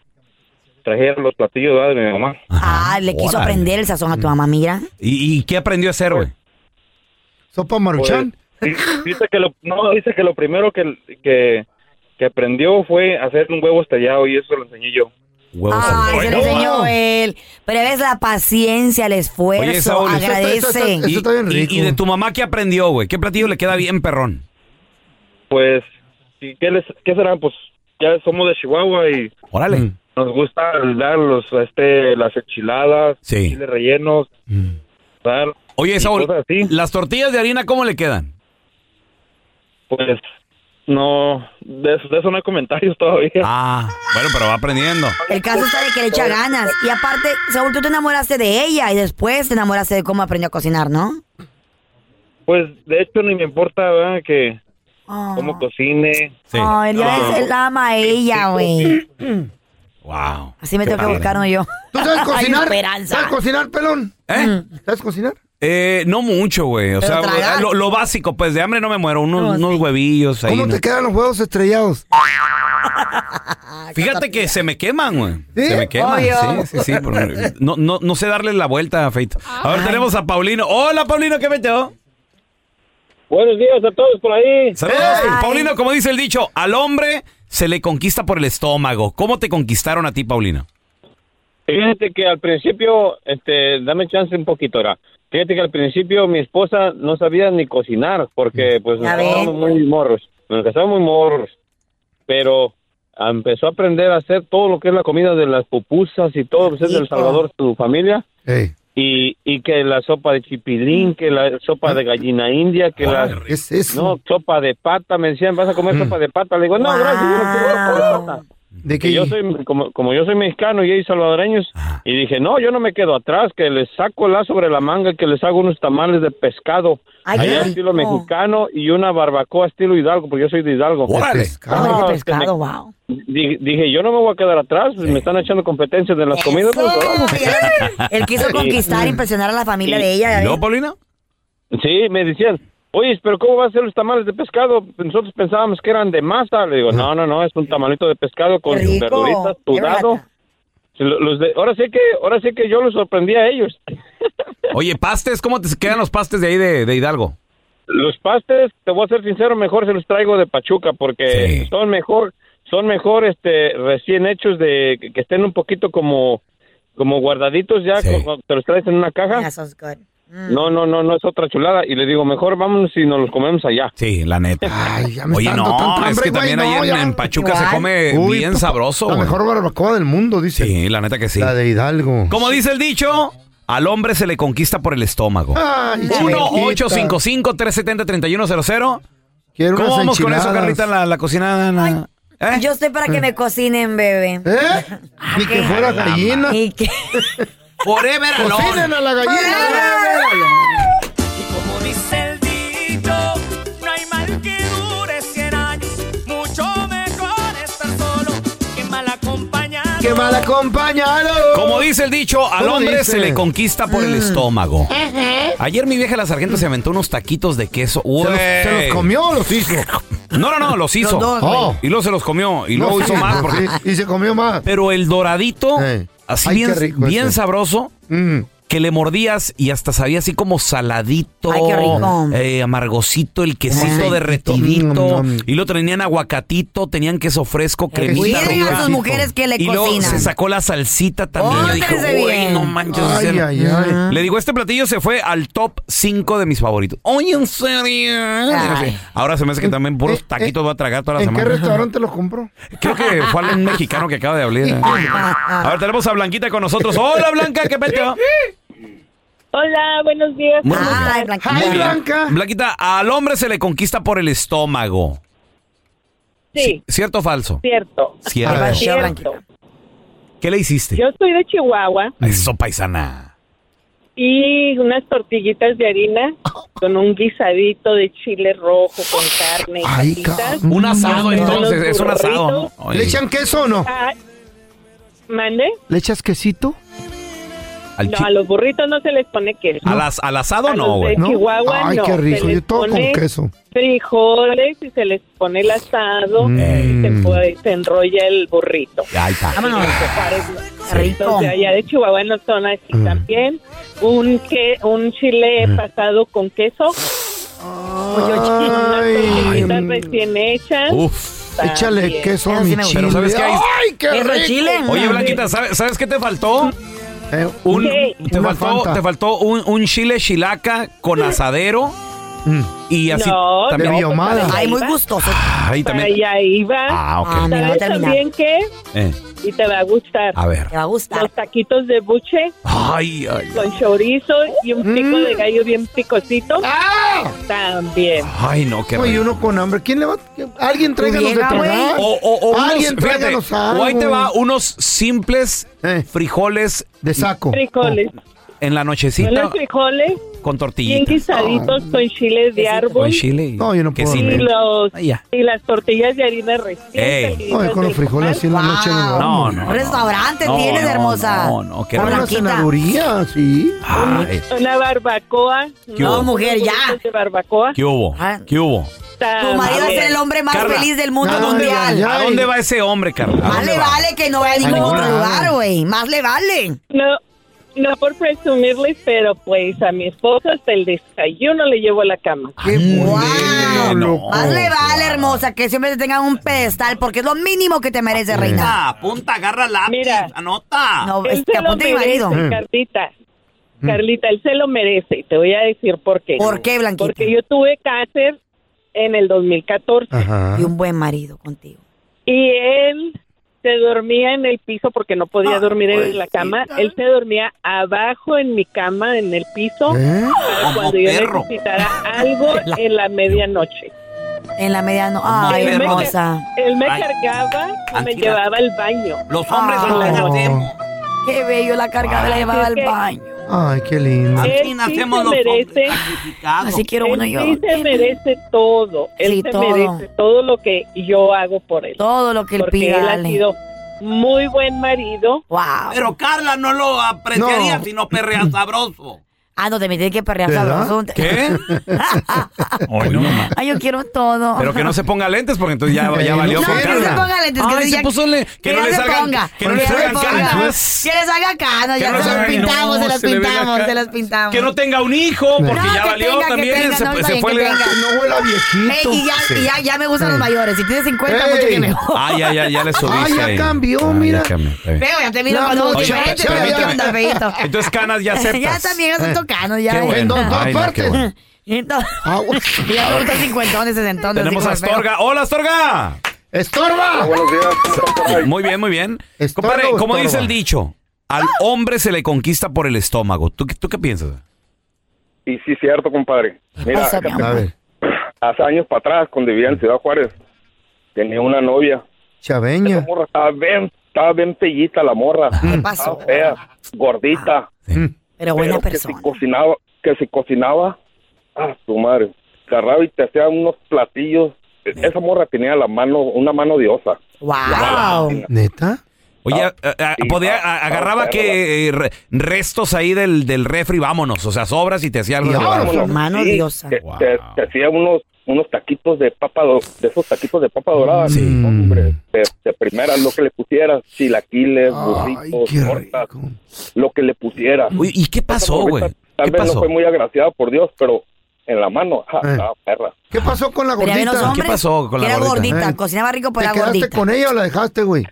trajera los platillos ¿verdad? de mi mamá.
Ah, le quiso
Órale.
aprender el sazón a tu mamá, mira.
¿Y, y qué aprendió a hacer, güey?
¿Sopa maruchan?
Pues, di- dice que lo, no, dice que lo primero que, que, que aprendió fue hacer un huevo estrellado y eso lo enseñé yo.
Huevos
Ay, se lo enseñó él. Pero ves la paciencia, el esfuerzo,
Oye, Saúl, eso está-
agradece.
Y, y- y de tu mamá qué aprendió, güey? ¿Qué platillo le queda bien, perrón?
Pues, ¿y ¿qué, les, ¿qué será? Pues ya somos de Chihuahua y
Órale.
Mm.
nos gusta dar los, este, las enchiladas,
Sí.
chiles rellenos, dar,
Oye, Saúl. ¿las tortillas de harina cómo le quedan?
pues no, de eso, de eso no hay comentarios todavía.
Ah, bueno, pero va aprendiendo.
El caso está de que le echa ganas. Y aparte, Saúl, tú te enamoraste de ella y después te enamoraste de cómo aprendió a cocinar, ¿no?
Pues de hecho ni me importa ¿verdad? que
Oh.
cómo cocine.
Ay, ya ves, él ama a ella, güey. [CLEARS THROAT]
Wow.
Así me tengo que buscar, no yo.
¿Tú sabes [LAUGHS] cocinar?
esperanza.
¿Sabes cocinar, pelón?
¿Eh?
¿Sabes cocinar?
Eh, no mucho, güey. O
Pero
sea, lo, lo básico, pues de hambre no me muero. Unos, unos huevillos ahí.
¿Cómo
¿no?
te quedan los huevos estrellados? [LAUGHS]
Fíjate que se me queman, güey.
¿Sí?
Se me queman.
Obvio.
Sí, sí, sí. por- No, no, no sé darle la vuelta a Feito. A ver, tenemos a Paulino. Hola, Paulino, ¿qué metió?
Buenos días a todos por ahí.
Saludos. Paulino, como dice el dicho, al hombre se le conquista por el estómago. ¿Cómo te conquistaron a ti, Paulino?
Fíjate que al principio, este, dame chance un poquito ahora. Fíjate que al principio mi esposa no sabía ni cocinar porque pues nos casábamos muy morros, nos casábamos muy morros, pero empezó a aprender a hacer todo lo que es la comida de las pupusas y todo, pues es del. Salvador, su familia,
Ey.
Y, y que la sopa de chipilín, que la sopa de gallina india, que la...
¿Qué es eso?
No, sopa de pata, me decían, ¿vas a comer sopa de pata? Le digo, no, gracias, yo no quiero sopa de pata.
¿De
Que yo soy, como, como yo soy mexicano y ellos salvadoreños, y dije, no, yo no me quedo atrás, que les saco la sobre la manga, que les hago unos tamales de pescado,
Ay,
allá estilo mexicano, y una barbacoa estilo Hidalgo, porque yo soy de Hidalgo.
Órale.
Ay,
No,
de
es que me-
pescado, wow.
di- dije, yo no me voy a quedar atrás, me están echando competencias de las comidas. pues, vamos.
Él quiso
Sí.
conquistar, impresionar a la familia de ella. ¿ya
¿Y luego,
ves?
Paulino?
Sí, me decían, oye, pero ¿cómo va a ser los tamales de pescado? Nosotros pensábamos que eran de masa. Le digo, no, no, no, es un tamalito de pescado con
rico.
verduritas, sudado. Los de, ahora sí que, ahora sí que yo los sorprendí a ellos. [LAUGHS]
Oye, pastes, ¿cómo te quedan los pastes de ahí de, de Hidalgo?
Los pastes, te voy a ser sincero, mejor se los traigo de Pachuca porque
Sí.
son mejor, son mejor, este, recién hechos de que, estén un poquito como, como guardaditos ya,
Sí.
como te los traes en una caja.
Yeah.
No, no, no, no es otra chulada. Y le digo, mejor vámonos y nos los comemos allá.
Sí, la neta.
Ay, ya me
Oye,
está dando
no,
tanta
es
hambre,
que
güey,
también
no,
ahí en,
ya.
en Pachuca se come
Uy,
bien
pa-
sabroso,
La
güey.
mejor barbacoa del mundo, dice.
Sí, la neta que sí.
La de Hidalgo.
Como dice el dicho, al hombre se le conquista por el estómago.
Ay, chiquita.
1-855-370-3100.
Quiero
¿Cómo
unas
vamos con eso,
enchiladas.
Carlita, en la, la cocina? en la- ¿Eh?
Yo estoy para que me cocinen, bebé.
¿Eh? [LAUGHS] Ni que fuera gallina.
Y [LAUGHS] que...
Forever alone.
Cocinen a la gallina.
Y como dice el dicho, no hay mal que dure 100 años. Mucho mejor estar solo que mal acompañado.
¡Qué mal acompañado!
Como dice el dicho, al
¿Cómo
hombre
dice?
se le conquista por el
Mm.
estómago. Ayer mi vieja la sargento se aventó unos taquitos de queso.
¿Se los, se los comió o los hizo?
No, no, no, los hizo.
Los dos.
Oh.
Y luego se los comió. Y luego
No,
hizo
sí,
más. Porque...
sí, y se comió más.
Pero el doradito,
Eh.
Así
Ay,
bien,
rico
sabroso,
Mm.
Que le mordías y hasta sabía así como saladito,
Ay, qué rico.
eh, amargosito, el quesito derretidito,
Mm, mm.
y lo tenían aguacatito, tenían queso fresco, cremita.
Cuiden a sus mujeres que le
y luego
cocinan.
se sacó la salsita también. Yo dije,
Pórtense
"Güey,
bien".
no manches.
Ay,
sea,
ay, ay.
Le digo, este platillo se fue al top 5 de mis favoritos. Oye, en serio.
Ay.
Ahora se me hace que también puros
eh,
taquitos va a tragar toda la
¿En qué
semana.
restaurante los compro?
Creo que fue un mexicano que acaba de hablar. [LAUGHS] A ver, tenemos a Blanquita con nosotros. [LAUGHS] Hola, Blanca, ¿qué peteo?
Hola, buenos días.
Muy,
Ay, Blanquita.
muy
Ay,
bien.
Blanca.
Blanquita, al hombre se le conquista por el estómago.
Sí,
¿Cierto o falso?
cierto.
Cierto. ¿Qué le hiciste?
Yo soy de Chihuahua
Eso, paisana.
y unas tortillitas de harina con un guisadito de chile rojo con carne y
Ay,
papitas.
cabrón.
Un asado,
Unos
entonces. Es un asado, ¿no?
burritos.
Oye,
¿Le echan queso o no?
Ah, ¿Mande?
¿Le echas quesito?
Al,
No, a los burritos no se les pone queso.
al as- al asado
A
no, güey.
¿No?
Chihuahua
Ay,
no.
qué rico. Yo todo con queso.
frijoles y se les pone el asado
Mm.
y se, puede- se enrolla el burrito.
Ahí está.
Vámonos. Rico.
De allá de Chihuahua no son así
Mm.
también. Un, que, un chile pasado con queso.
Ay,
recién hechas.
Uf.
también.
échale queso a mi chile.
Pero ¿sabes qué hay?
¡Ay, qué
¿Eso
rico!
chile?
Oye, Blanquita, ¿sabes, sabes qué te faltó?
Eh,
Un, te, faltó, te faltó un, un chile chilaca con asadero
mm,
y así
No,
también.
de biomada.
Ay, muy gustoso.
Para
también.
allá iba.
Ah, ok.
Ah, me va a
¿Sabes
terminar.
también qué?
Eh,
Y te va a gustar.
a ver.
Te va a gustar.
Los taquitos de buche
Ay, ay.
con chorizo y un pico
Mm.
de gallo bien picosito.
¡Ah!
También.
Ay, no, qué
Oye, uno con hambre. ¿Quién le va? Alguien tráiganos de tragar.
O, o, o unos,
Alguien
fíjate,
tráiganos
o ahí te
algo.
va unos simples
Eh.
frijoles
De saco.
Frijoles.
En la nochecita
los frijoles
con
bien
tortillitas.
guisaditos con chiles de árbol.
Con chile
No, yo no puedo.
Y, los,
Ay, ya.
y las tortillas de harina recién
Ay, con los frijoles así en la
Wow.
noche. No,
No, no.
Un restaurante
no,
tienes,
no,
hermosa.
No, no, qué
Con
Con una cenaduría, sí.
Ay,
Una barbacoa.
¿Qué hubo?
No, mujer, ya.
De barbacoa.
¿Qué hubo?
Ah.
¿Qué hubo?
Tu marido es el hombre más
Carla,
feliz del mundo
¿a dónde
mundial.
va?
¿A dónde va ese hombre, Carla? ¿A
Más le
va?
vale que no vaya a ningún otro lugar, güey. Más le vale.
No, no por presumirles, pero pues a mi esposo hasta el desayuno le llevo a la cama.
Qué
Wow.
bueno, loco.
Más le vale, hermosa, que siempre te tengan un pedestal, porque es lo mínimo que te merece, reina.
Apunta, agarra lápiz,
Mira.
anota.
No, es que apunte mi marido.
Carlita. Carlita, él se lo merece. y Te voy a decir por qué.
¿Por qué, Blanquita?
Porque yo tuve cáncer en el 2014
Ajá.
Y un buen marido contigo.
y él se dormía en el piso porque no podía dormir en la cama. Él se dormía abajo en mi cama, en el piso,
¿Eh?
para
Como
cuando yo
perro.
necesitara algo [LAUGHS] en la medianoche.
En la mediano. Ay,
Él me-
hermosa.
Él me
Ay.
cargaba y me llevaba al baño.
Los hombres
Ah.
son hacemos.
Qué bello la cargada la llevaba al baño.
Ay, qué lindo.
Él
Así
sí
nacemos
se
los
merece-.
Así quiero
Él
uno yo.
sí se merece todo. Él
Sí,
se
todo.
merece todo lo que yo hago por él.
Todo lo que él
porque
pida,
él ha sido muy buen marido.
Wow.
Pero Carla no lo apreciaría
No.
si no perrea sabroso.
Ah, no, te me tienes que perrear sabroso.
¿Qué? [LAUGHS] Ay, no, ma.
Ay, yo quiero todo.
Pero que no se ponga lentes porque entonces ya, ya valió
no,
con
No, que no
Carla.
se ponga lentes, que
Ay,
se ya-
puso le- que no
ya
le
se
salgan,
ponga,
que no le
ya se
salgan
ponga.
canas.
Que le salga canas,
Que
ya
no
se
se
las
haga-
pintamos, se las pintamos, se las pintamos.
Que no tenga un hijo porque
No,
ya valió
tenga, que
también.
tenga,
se fue.
No huele a
Ey,
viejito.
y ya, ya, ya me gustan los mayores. Si tienes 50,
Ey.
mucho que mejor.
Ah, ya, ya, ya le subiste.
Ah, ya cambió, mira.
Veo, ya te miro
La
cuando
muchacha,
últimamente.
ya,
¿Qué
ya.
onda, feito?
Entonces canas ya [LAUGHS] aceptas.
Ya también es ya.
Qué bueno.
En dos- dos
Ay, no, qué
partes.
Entonces, [LAUGHS]
Ah,
ya [LAUGHS] cincuentones, sesentones.
Tenemos a
así como feo.
Astorga. ¡Hola, Astorga!
¡Estorba!
Muy bien, muy bien.
¿Estorba
Compadre,
o
como
estorba?
dice el dicho, al hombre se le conquista por el estómago. ¿Tú, qué- tú qué piensas?
Y sí, cierto, compadre. Mira,
pasa, mi amor?
A ver,
hace años para atrás, cuando vivía en Ciudad Juárez, tenía una novia.
chaveña.
Esa morra estaba bien, estaba bien pellita la morra.
¿Qué pasó?
Estaba fea, gordita.
Pero buena
pero que
persona.
si cocinaba, que si cocinaba, ah, tu madre, agarraba y te hacía unos platillos. Esa morra tenía la mano, una mano diosa.
Wow.
¿Neta?
Oye,
Ah,
a- a-
sí,
podía,
ah,
a- agarraba
ah,
que eh, re- restos ahí del, del refri, vámonos, o sea, sobras y te hacía algo
vámonos.
Mano
Sí,
diosa.
Te,
Wow.
te- te hacía unos unos taquitos de papa, do- de esos taquitos de papa dorada.
Sí.
Hombre, te, te
primera, lo que le pusieras, chilaquiles, burritos, tortas, lo que le pusieras.
Uy, ¿y qué pasó, güey?
Tal
¿Qué
vez
pasó?
no fue muy agraciada por Dios, pero en la mano, ja,
Eh.
perra.
¿Qué pasó con la gordita?
hombres
¿Qué pasó con la
era
gordita?
gordita,
Eh.
cocinaba rico,
¿Te
pero era
quedaste
gordita.
con ella o la dejaste, güey?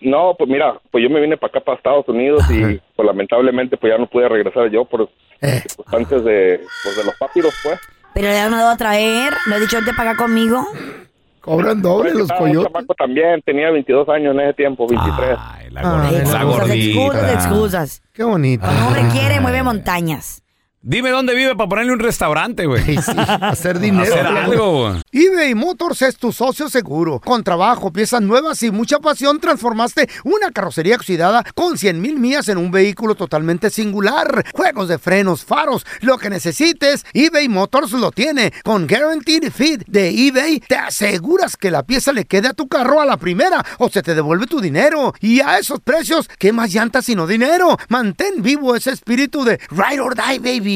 No, pues mira, pues yo me vine para acá, para Estados Unidos y pues lamentablemente pues ya no pude regresar yo por
Eh.
circunstancias de, pues, de los papiros, pues.
Pero le han mandado a traer, le he dicho, vente para acá conmigo.
Cobran doble los coyotes.
chamaco también, tenía 22 años en ese tiempo, 23.
la
Ah,
gordita.
la
la
Excusas, excusas,
gordita.
excusas.
Qué bonito.
Cuando un hombre quiere, mueve montañas.
Dime dónde vive para ponerle un restaurante, güey.
Sí, sí, hacer dinero.
Hacer algo, güey.
eBay Motors es tu socio seguro. Con trabajo, piezas nuevas y mucha pasión, transformaste una carrocería oxidada con 100 mil millas en un vehículo totalmente singular. Juegos de frenos, faros, lo que necesites, eBay Motors lo tiene. Con Guaranteed Fit de eBay, te aseguras que la pieza le quede a tu carro a la primera o se te devuelve tu dinero. Y a esos precios, ¿qué más llantas sino dinero? Mantén vivo ese espíritu de Ride or Die, baby,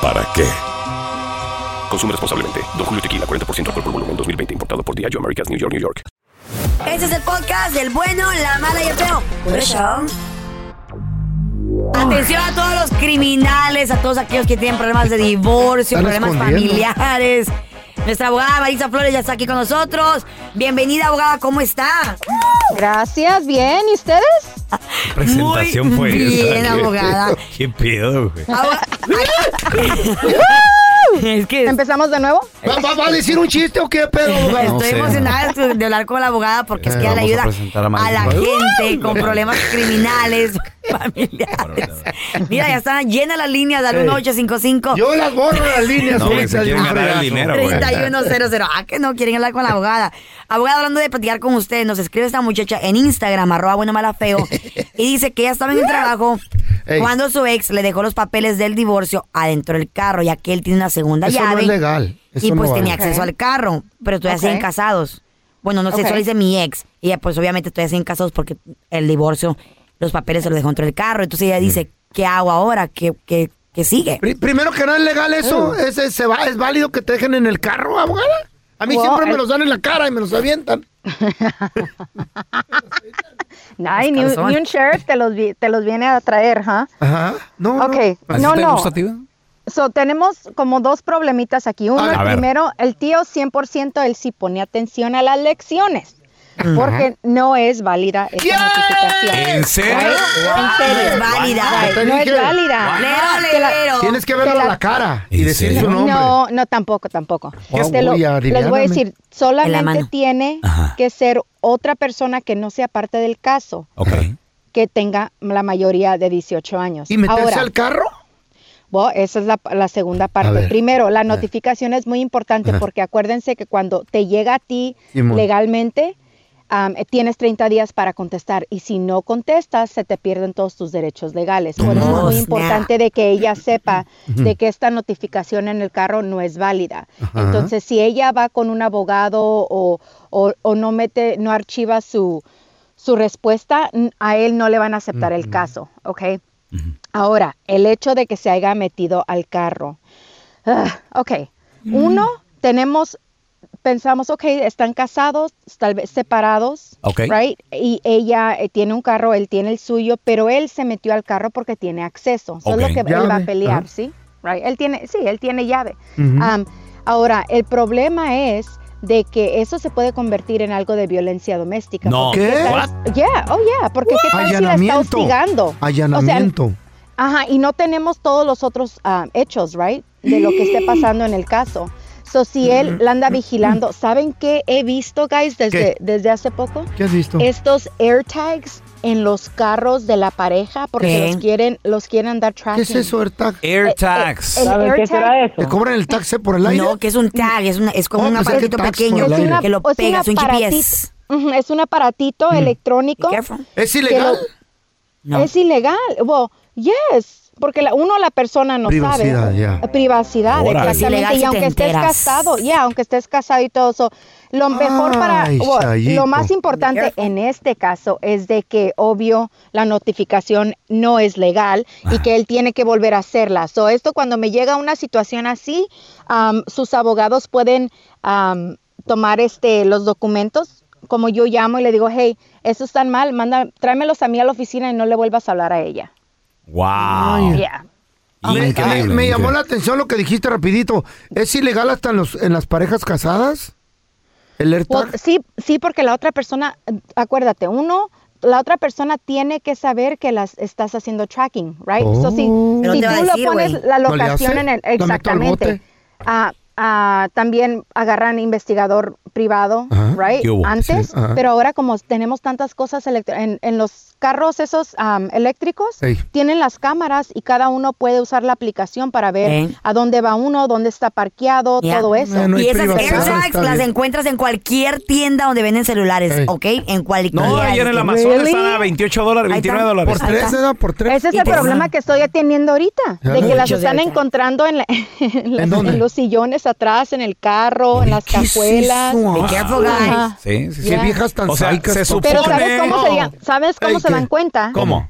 ¿para qué?
Consume responsablemente. Don Julio Tequila, 40% alcohol por volumen, 2020. Importado por Diageo Americas, New York, New York.
Este es el podcast del bueno, la mala y el feo. Por eso. Atención a todos los criminales, a todos aquellos que tienen problemas de divorcio, problemas
escondiendo.
familiares. Nuestra abogada Marisa Flores ya está aquí con nosotros. Bienvenida, abogada, ¿cómo está?
Gracias, bien. ¿Y ustedes?
¿Qué [LAUGHS] presentación fue
bien, abogada. [LAUGHS]
¿Qué pedo, güey? [LAUGHS] [LAUGHS]
es que
¿Empezamos de nuevo?
¿Va, va- va a decir un chiste o qué pedo? [LAUGHS]
No
Estoy
sé.
emocionada de de hablar con la abogada porque es que ella le
a
ayuda
a
la gente con problemas [LAUGHS] criminales, familiares. Mira, ya están llenas las líneas al
Ey.
1855.
Yo las borro las líneas.
No, se quieren ganar el dinero, güey.
3100. Ah, que no quieren hablar con la abogada. Abogada, hablando de platicar con usted, nos escribe esta muchacha en Instagram, arroba bueno mala feo, y dice que ella estaba en el trabajo
Ey.
cuando su ex le dejó los papeles del divorcio adentro del carro, ya que él tiene una segunda
Eso no es legal. Eso
y
no
pues
vale.
tenía acceso al carro, pero todavía
Ok.
siguen casados. Bueno, no sé,
Ok.
solo dice mi ex. Y ella, pues obviamente todavía siguen casados porque el divorcio, los papeles se los dejó dentro del carro. Entonces ella dice, ¿qué hago ahora? ¿Qué, qué, qué sigue?
Pri- primero que nada, ¿es legal eso? ¿Es, es, se va- ¿Es válido que te dejen en el carro, abogada? A mí siempre me
el-
los dan en la cara y me los avientan. [LAUGHS]
Ay, ni, ni un sheriff te los, vi- te los viene a traer, ¿ja?
Ajá. No, no.
Ok,
¿Así
no,
te
no.
gusta?
So, tenemos como dos problemitas aquí. Uno, el primero, el tío 100% él sí pone atención a las lecciones. Porque no es válida esa
¿Qué?
notificación.
¿En serio?
En serio.
Es válida.
No es válida.
Lero,
Que la-
lero.
Tienes que verlo a
la-
la cara y
¿En
decir su nombre.
No, no, tampoco, tampoco.
Oh,
Te lo-
voy a
les voy a decir,
En la
solamente tiene
Ajá.
que ser otra persona que no sea parte del caso,
Ok.
que tenga la mayoría de 18 años.
¿Y meterse
Ahora,
al carro?
Bueno, esa es la, la segunda parte. Primero, la notificación es muy importante
Ajá.
porque acuérdense que cuando te llega a ti
Simón.
legalmente, eh, tienes 30 días para contestar y si no contestas, se te pierden todos tus derechos legales. Por eso es muy importante de que ella sepa de que esta notificación en el carro no es válida.
Ajá.
Entonces, si ella va con un abogado o, o- o no mete, no archiva su, su respuesta, a él no le van a aceptar el caso, ¿ok? Ahora, el hecho de que se haya metido al carro. Ah, ok, uno, tenemos, pensamos, ok, están casados, tal vez separados,
Ok.
right? Y ella eh, tiene un carro, él tiene el suyo, pero él se metió al carro porque tiene acceso. Eso es
Ok.
lo que él va a pelear. ¿sí? Right? Él tiene, sí, él tiene llave. Am, ahora, el problema es de que eso se puede convertir en algo de violencia doméstica.
No. ¿Qué?
tal-
What?
Yeah, oh yeah, porque qué tal si la está hostigando.
Allanamiento.
O sea, ajá, y no tenemos todos los otros ah, hechos, right? De lo que esté pasando en el caso. So, si él la anda vigilando, ¿saben qué he visto, guys, desde,
¿Qué?
desde hace poco?
¿Qué has visto?
Estos AirTags en los carros de la pareja porque
¿Qué?
los quieren los quieren andar
¿Qué
tracking.
es eso, AirTag?
AirTags.
el
¿Saben qué será eso? ¿Te cobran el taxi por el aire?
No, que es un tag, es, una, es como
Oh,
un
que
aparatito pequeño que lo pegas, un GPS.
Es un aparatito electrónico.
¿Es ilegal?
lo- Es ilegal. Well, yes. Porque la- uno, la persona no
Privacidad,
sabe.
ya.
Privacidad,
Órale.
exactamente. Y aunque estés casado, ya, aunque estés casado y todo eso, lo mejor para,
Ay,
well,
Chayito.
lo más importante en este caso es de que, obvio, la notificación no es legal y que él tiene que volver a hacerla. So, esto cuando me llega una situación así, sus abogados pueden tomar este los documentos como yo llamo y le digo, hey, eso está mal, manda, tráemelos a mí a la oficina y no le vuelvas a hablar a ella.
Wow.
Yeah.
Me, me- llamó la atención lo que dijiste rapidito. ¿Es ilegal hasta en, los, en las parejas casadas? ¿El AirTag?
Well, sí, sí, porque la otra persona, acuérdate, uno, la otra persona tiene que saber que las estás haciendo tracking, right? So, si,
Oh.
Pero
si
a
tú
decir,
lo pones la
¿No le
locación en el,
¿La meto al
exactamente. Ah, ah, también agarran investigador privado,
Ajá.
right? Antes,
Sí,
pero ahora como tenemos tantas cosas en, en los carros esos am, eléctricos,
Ey.
tienen las cámaras y cada uno puede usar la aplicación para ver
Eh.
a dónde va uno, dónde está parqueado, todo eso.
No
y esas AirTags las
bien.
encuentras en cualquier tienda donde venden celulares,
Ey.
¿ok? En cualquier.
No, ayer en el
Really?
están a 28 dólares,
Ahí
29
está.
dólares.
Por tres, ¿verdad? Por tres.
Ese es el problema que estoy teniendo ahorita, de que las están encontrando en, la- [LAUGHS] en las-
¿En dónde?
en los sillones atrás, en el carro, en las
¿qué es
cajuelas. Ajá.
Sí, sí, sí.
Qué
Ya.
viejas tan
O sea,
saicas,
se
papá.
Pero
supone-
¿sabes cómo, se, llama- ¿sabes cómo se
¿qué?
dan cuenta?
¿Cómo?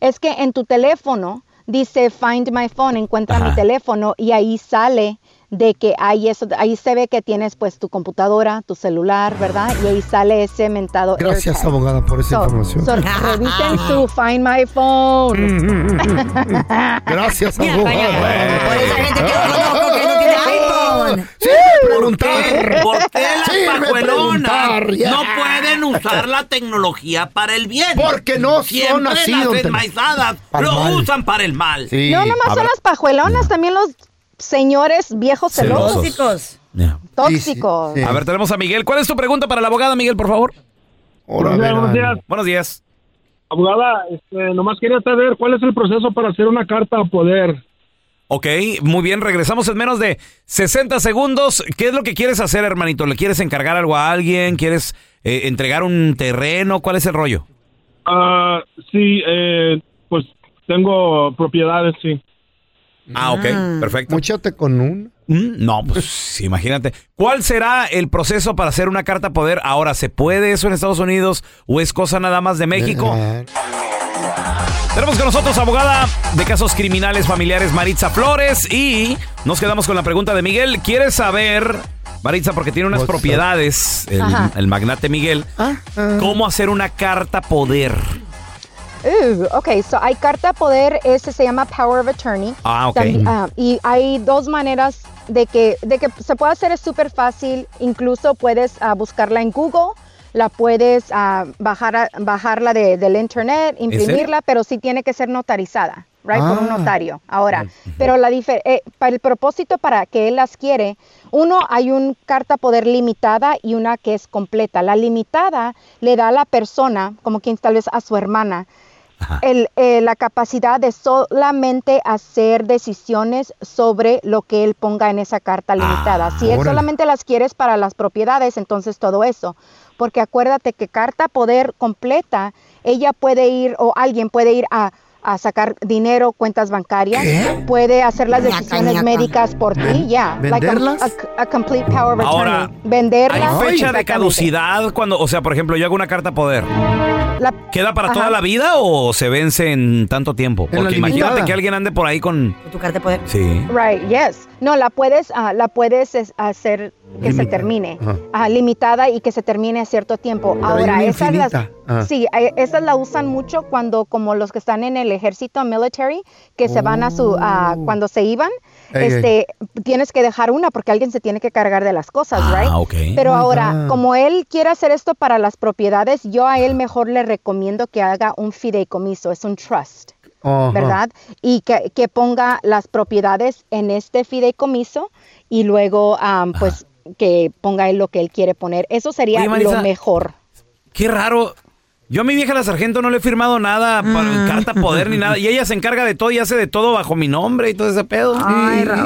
Es que en tu teléfono dice Find My Phone, encuentra
Ajá.
mi teléfono y ahí sale de que ahí eso, ahí se ve que tienes pues tu computadora, tu celular, ¿verdad? Y ahí sale ese mentado
Gracias,
AirTag.
abogada, por esa
So-
información.
so, revisen su Find My Phone. [LAUGHS]
Gracias,
Por
abogada.
esa gente que no que no tiene
Sí, preguntar.
¿Por qué las
Sí,
pajuelonas no pueden usar la tecnología para el bien?
Porque no son
Siempre
así,
las enmaizadas
Para el
lo
mal.
usan para el mal.
Sí.
No, nomás son las pajuelonas, también los señores viejos celosos,
Tóxicos.
Tóxicos.
Sí, sí.
A ver, tenemos a Miguel. ¿Cuál es tu pregunta para la abogada, Miguel, por favor?
Ahora
Buenos buenos días.
Buenos días.
Abogada, este, nomás quería saber cuál es el proceso para hacer una carta a poder.
Ok, muy bien, regresamos en menos de 60 segundos. ¿Qué es lo que quieres hacer, hermanito? ¿Le quieres encargar algo a alguien? ¿Quieres eh, entregar un terreno? ¿Cuál es el rollo?
Ah, sí, eh, pues tengo propiedades, sí.
Ah, ok, perfecto.
Múchate con un.
Mm, No, pues imagínate. ¿Cuál será el proceso para hacer una carta poder? Ahora, ¿se puede eso en Estados Unidos o es cosa nada más de México? Tenemos con nosotros abogada de casos criminales familiares Maritza Flores y nos quedamos con la pregunta de Miguel. ¿Quieres saber, Maritza, porque tiene unas
What's
propiedades, el, magnate Miguel,
ah, ah.
cómo hacer una carta poder?
Uh, ok, so hay carta poder, ese se llama Power of Attorney.
Ah, ok.
Ah, y hay dos maneras de que, de que se puede hacer, es súper fácil. Incluso puedes buscarla en Google, la puedes ah, bajar bajarla de- del internet, imprimirla, pero sí tiene que ser notarizada, right, por un
Ah.
notario. Ahora, pero la eh, para el propósito para que él las quiere, uno hay un carta poder limitada y una que es completa. La limitada le da a la persona, como quien tal vez a su hermana, el, eh, la capacidad de solamente hacer decisiones sobre lo que él ponga en esa carta limitada. si él
órale.
solamente las quieres para las propiedades, entonces todo eso. Porque acuérdate que carta poder completa, ella puede ir o alguien puede ir a, a sacar dinero, cuentas bancarias,
¿Qué?
puede hacer las decisiones
ñaca.
médicas por ti, ya. Like a-
¿Venderlas?
a, a complete power of
Ahora.
Venderlas.
¿Hay fecha de caducidad cuando, o sea, por ejemplo, yo hago una carta poder?
La-
¿Queda para
Ajá.
toda la vida o se vence en tanto tiempo? Porque imagínate que alguien ande por ahí con...
Tu carta de poder.
Sí.
Right, yes. No, la puedes, ah, la puedes es, hacer que se termine,
Ajá.
Ah, limitada y que se termine a cierto tiempo.
Pero
Ahora, esas las, sí, eh, esas la usan mucho cuando, como los que están en el ejército military, que se van a su, a-
Oh.
cuando se iban,
Ey,
este, tienes que dejar una porque alguien se tiene que cargar de las cosas, right?
Ah, ok.
Pero
Oh my
ahora, como él quiere hacer esto para las propiedades, yo a él mejor le recomiendo que haga un fideicomiso, es un trust. ¿verdad? Y que, que ponga las propiedades en este fideicomiso y luego, am, pues, que ponga él lo que él quiere poner. Eso sería
Oye, Marisa,
lo mejor.
Qué raro. Yo a mi vieja la sargento no le he firmado nada, para carta poder ni nada. Y ella se encarga de todo y hace de todo bajo mi nombre y todo ese pedo.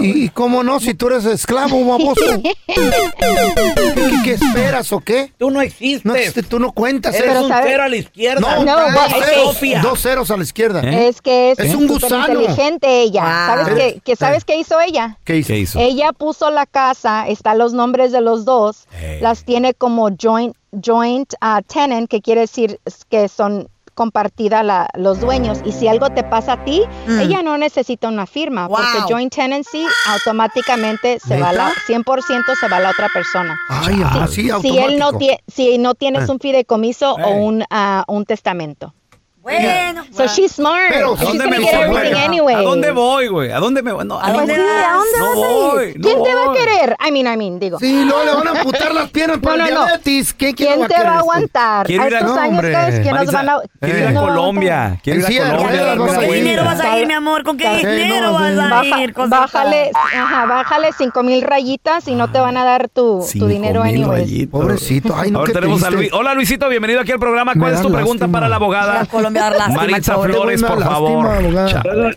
Y, y- y cómo no, si tú eres esclavo, baboso. ¿Qué, [LAUGHS] qué esperas o qué?
Tú no existes.
No, este, tú no cuentas.
Eres
eres
un
¿sabe?
cero a la izquierda.
No,
No,
dos,
es que-
ceros, dos ceros a la izquierda.
Es que es,
Es un gusano.
inteligente ella. ¿Sabes,
Eres-
qué, que, ¿Sabes qué hizo ella?
¿Qué hizo?
¿Qué hizo?
Ella puso la casa, están los nombres de los dos, las tiene como joint, joint uh, tenant, que quiere decir que son compartida la- los dueños. Y si algo te pasa a ti, ella no necesita una firma, porque joint tenancy automáticamente se va la,
¿Neta?
100% se va a la otra persona.
Ay, ajá, sí,
si él no tiene, si no tienes
Ah.
un fideicomiso o
Ey.
un, ah, un testamento.
Bueno,
So she's smart.
Pero,
¿A
She's
dónde me
get
voy?
everything anyway.
¿A dónde voy, güey? ¿A dónde me voy? No,
¿A
no,
dónde
Sí, ¿a dónde
No
vas a
voy,
ir?
no
¿Quién te va a
voy.
querer? I mean, I mean, digo.
Sí, no, le van a amputar las piernas por
No,
el diabetes. ¿Qué,
¿Quién
lo
te va a
querer?
aguantar?
Quiero
a
ir a-
estos
No,
años,
hombre.
¿sabes quién nos van a...
quiero ir
quién
a
va a
Colombia. Quiero ir a Colombia.
a ir.
¿Qué dinero vas a ir, mi amor? ¿Con qué dinero vas a ir?
bájale, ajá, bájale cinco mil rayitas y no te van a dar tu, dinero
rayitos.
Pobrecito, ay, no,
Ahora
qué
tenemos a. Luis. Hola, Luisito, bienvenido aquí al programa. ¿Cuál es tu pregunta para la abogada?
A dar lástima,
Maritza
pobre.
Flores,
Me
por
lástima,
favor.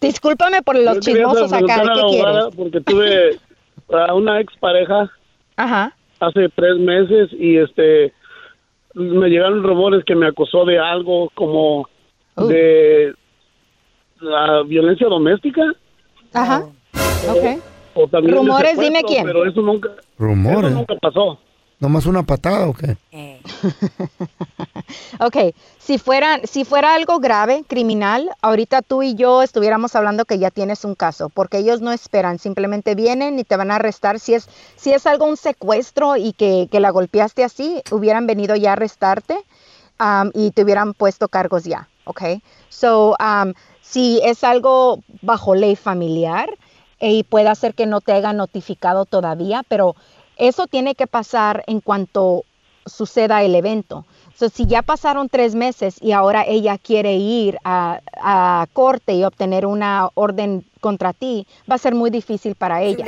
Discúlpame por los chismosos acá, ¿qué quieres?
Porque tuve a una expareja
Ajá.
hace tres meses y este me llegaron rumores que me acusó de algo como
Uh.
de la violencia doméstica
Ajá. Ok.
o también de
Rumores, dime quién.
pero eso nunca
Rumores.
eso nunca pasó
¿Nomás una patada o qué? [LAUGHS] [LAUGHS]
Ok, si fuera, si fuera algo grave, criminal, ahorita tú y yo estuviéramos hablando que ya tienes un caso, porque ellos no esperan, simplemente vienen y te van a arrestar. Si es, si es algo un secuestro y que, que la golpeaste así, hubieran venido ya a arrestarte y te hubieran puesto cargos ya, ok. So, um, si es algo bajo ley familiar, eh, y puede ser que no te haya notificado todavía, pero eso tiene que pasar en cuanto suceda el evento. So, si ya pasaron tres meses y ahora ella quiere ir a, a corte y obtener una orden contra ti, va a ser muy difícil para ella.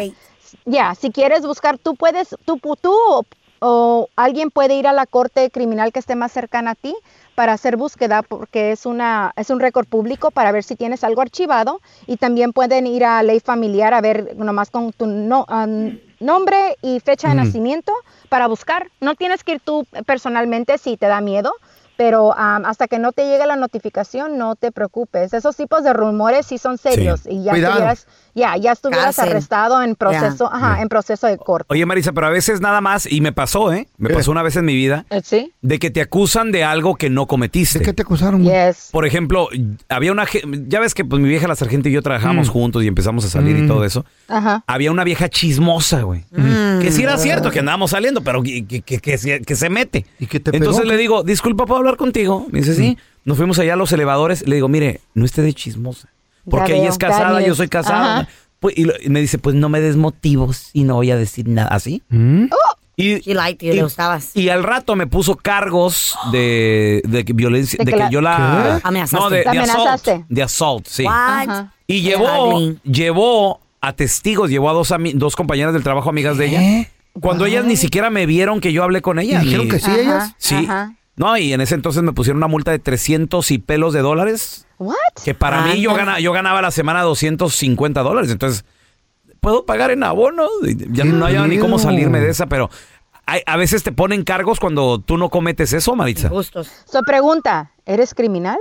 Ya, si quieres buscar, tú puedes, tú, o, o alguien puede ir a la corte criminal que esté más cercana a ti para hacer búsqueda porque es una es un récord público para ver si tienes algo archivado y también pueden ir a ley familiar a ver nomás con tu no- am, nombre y fecha de
Mm.
nacimiento para buscar. No tienes que ir tú personalmente si te da miedo, pero am, hasta que no te llegue la notificación no te preocupes. Esos tipos de rumores sí son serios y ya
Cuidado.
estuvieras ya ya estuvieras
Cárcel.
arrestado en proceso, ajá, en proceso de corte.
Oye, Marisa, pero a veces nada más, y me pasó, ¿eh? Me pasó una vez en mi vida,
Eh, ¿Sí?
de que te acusan de algo que no cometiste.
¿De qué te acusaron?
Yes.
Por ejemplo, había una... Ya ves que pues mi vieja la sargento y yo trabajamos
Mm.
juntos y empezamos a salir y
Mm.
todo eso.
Ajá.
Había una vieja chismosa, güey.
Mm.
Que sí era cierto que andábamos saliendo, pero que, que- que- que se- que se mete.
¿Y qué te pegó?
Entonces le digo, disculpa, ¿puedo hablar contigo? Me dice, sí. Nos fuimos allá a los elevadores. Le digo, mire, no esté de chismosa. Porque ella es casada, yo
is-
soy casada. Pues, y, lo- y me dice, pues no me des motivos y no voy a decir nada. ¿Así?
¿Mm?
Y,
you,
y-
le gustabas.
y al rato me puso cargos de, de violencia,
De
de,
que
yo la...
¿Qué? Amenazaste.
No, de,
¿La
de assault.
amenazaste?
De assault, sí.
What?
Y llevó, llevó a testigos, llevó a dos, ami- dos compañeras del trabajo, amigas de ella. Cuando ellas ni siquiera me vieron que yo hablé con
¿Y
ellas.
dijeron que sí
Ajá,
ellas?
Sí.
ajá.
No, y en ese entonces me pusieron una multa de 300 y pelos de dólares.
What?
Que para mí yo,
Anda.
gana, yo ganaba a la semana 250 dólares. Entonces, puedo pagar en abono. Ya no hay ni cómo salirme de esa, pero hay- a veces te ponen cargos cuando tú no cometes eso, Maritza.
Gustos.
So pregunta, ¿eres criminal?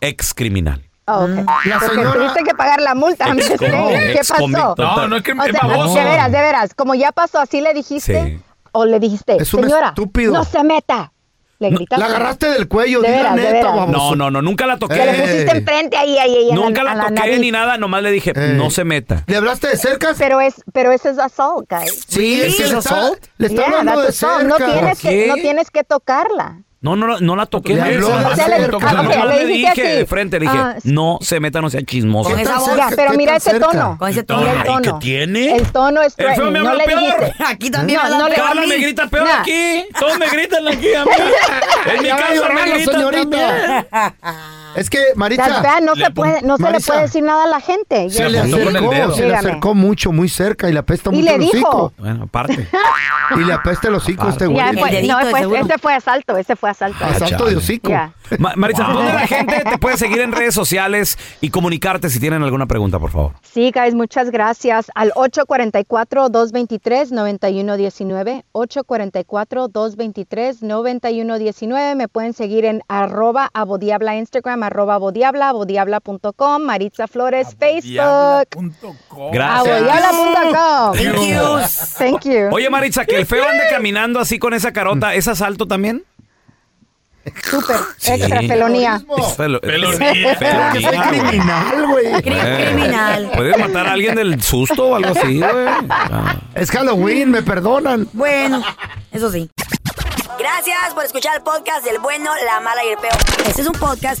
Ex criminal.
Oh, ok.
La
Porque
señora-
tuviste que pagar la multa.
Ex-.
¿Qué
ex
pasó?
convicto.
No, no es que
O sea, de veras, de veras, como ya pasó, así le dijiste
Sí.
o le dijiste,
Es un
señora,
estúpido.
no se meta. Le gritaste.
La agarraste del cuello,
De
la
veras, de
neta,
veras.
baboso.
No, no, no, nunca la toqué.
Le
Eh.
pusiste enfrente ahí, ahí, ahí.
Nunca
a
la toqué
nariz.
ni nada, nomás le dije,
Eh.
no se meta.
¿Le hablaste de cerca?
Pero es, pero ese es assault, guys.
Sí, es que le está, le está
Yeah,
hablando de
assault. No
cerca.
tienes,
¿Por
que, no tienes que tocarla.
No, no, no la toqué.
Le
Maritza.
habló,
No,
o sea, le-
no,
ah,
no, no, dije
así.
de frente, le dije,
Ah,
no se meta, no sea chismoso.
Con esa. Ya, pero mira ese tono.
Con ese
tono. Mira el
Ay, ¿qué
tono.
tiene?
El tono es
El feo me
no
habla
le
peor.
Aquí también
No, no.
Carla me grita peor
Nah.
aquí. Todos me gritan aquí a mí. [LAUGHS] En mi casa me gritan
señorita. [LAUGHS] Es que, Maritza.
Bad, no se, puede, no se le puede decir nada a la gente.
Se le
apuntó con el
acercó,
dedo.
se le acercó mucho, muy cerca y le apesta
Y
mucho
le
el
dijo.
hocico.
Bueno, aparte.
Y le apesta el hocico a este güey.
fue- no,
de
fue-
seguro.
ese fue asalto, ese fue asalto.
Asalto de hocico.
Ma- Maritza, ¿dónde la [LAUGHS] gente te puede seguir en redes sociales y comunicarte si tienen alguna pregunta, por favor?
Sí, guys, muchas gracias. Al 844-223-9119. 844-223-9119. Me pueden seguir en arroba abodiabla Instagram, arroba abodiabla, abodiabla.com, Maritza Flores Facebook.
Gracias.
Thank you.
Thank you.
Oye, Maritza, que el feo ande caminando así con esa carota, ¿es asalto también?
Súper. [LAUGHS] Extra felonía.
Es felo-
Felonía. [LAUGHS]
felonía,
criminal. Güey,
criminal.
¿Puedes matar a alguien del susto o algo así, güey? Ah.
Es Halloween, me perdonan.
Bueno, eso sí. Gracias por escuchar el podcast del bueno, la mala y el peor. Este es un podcast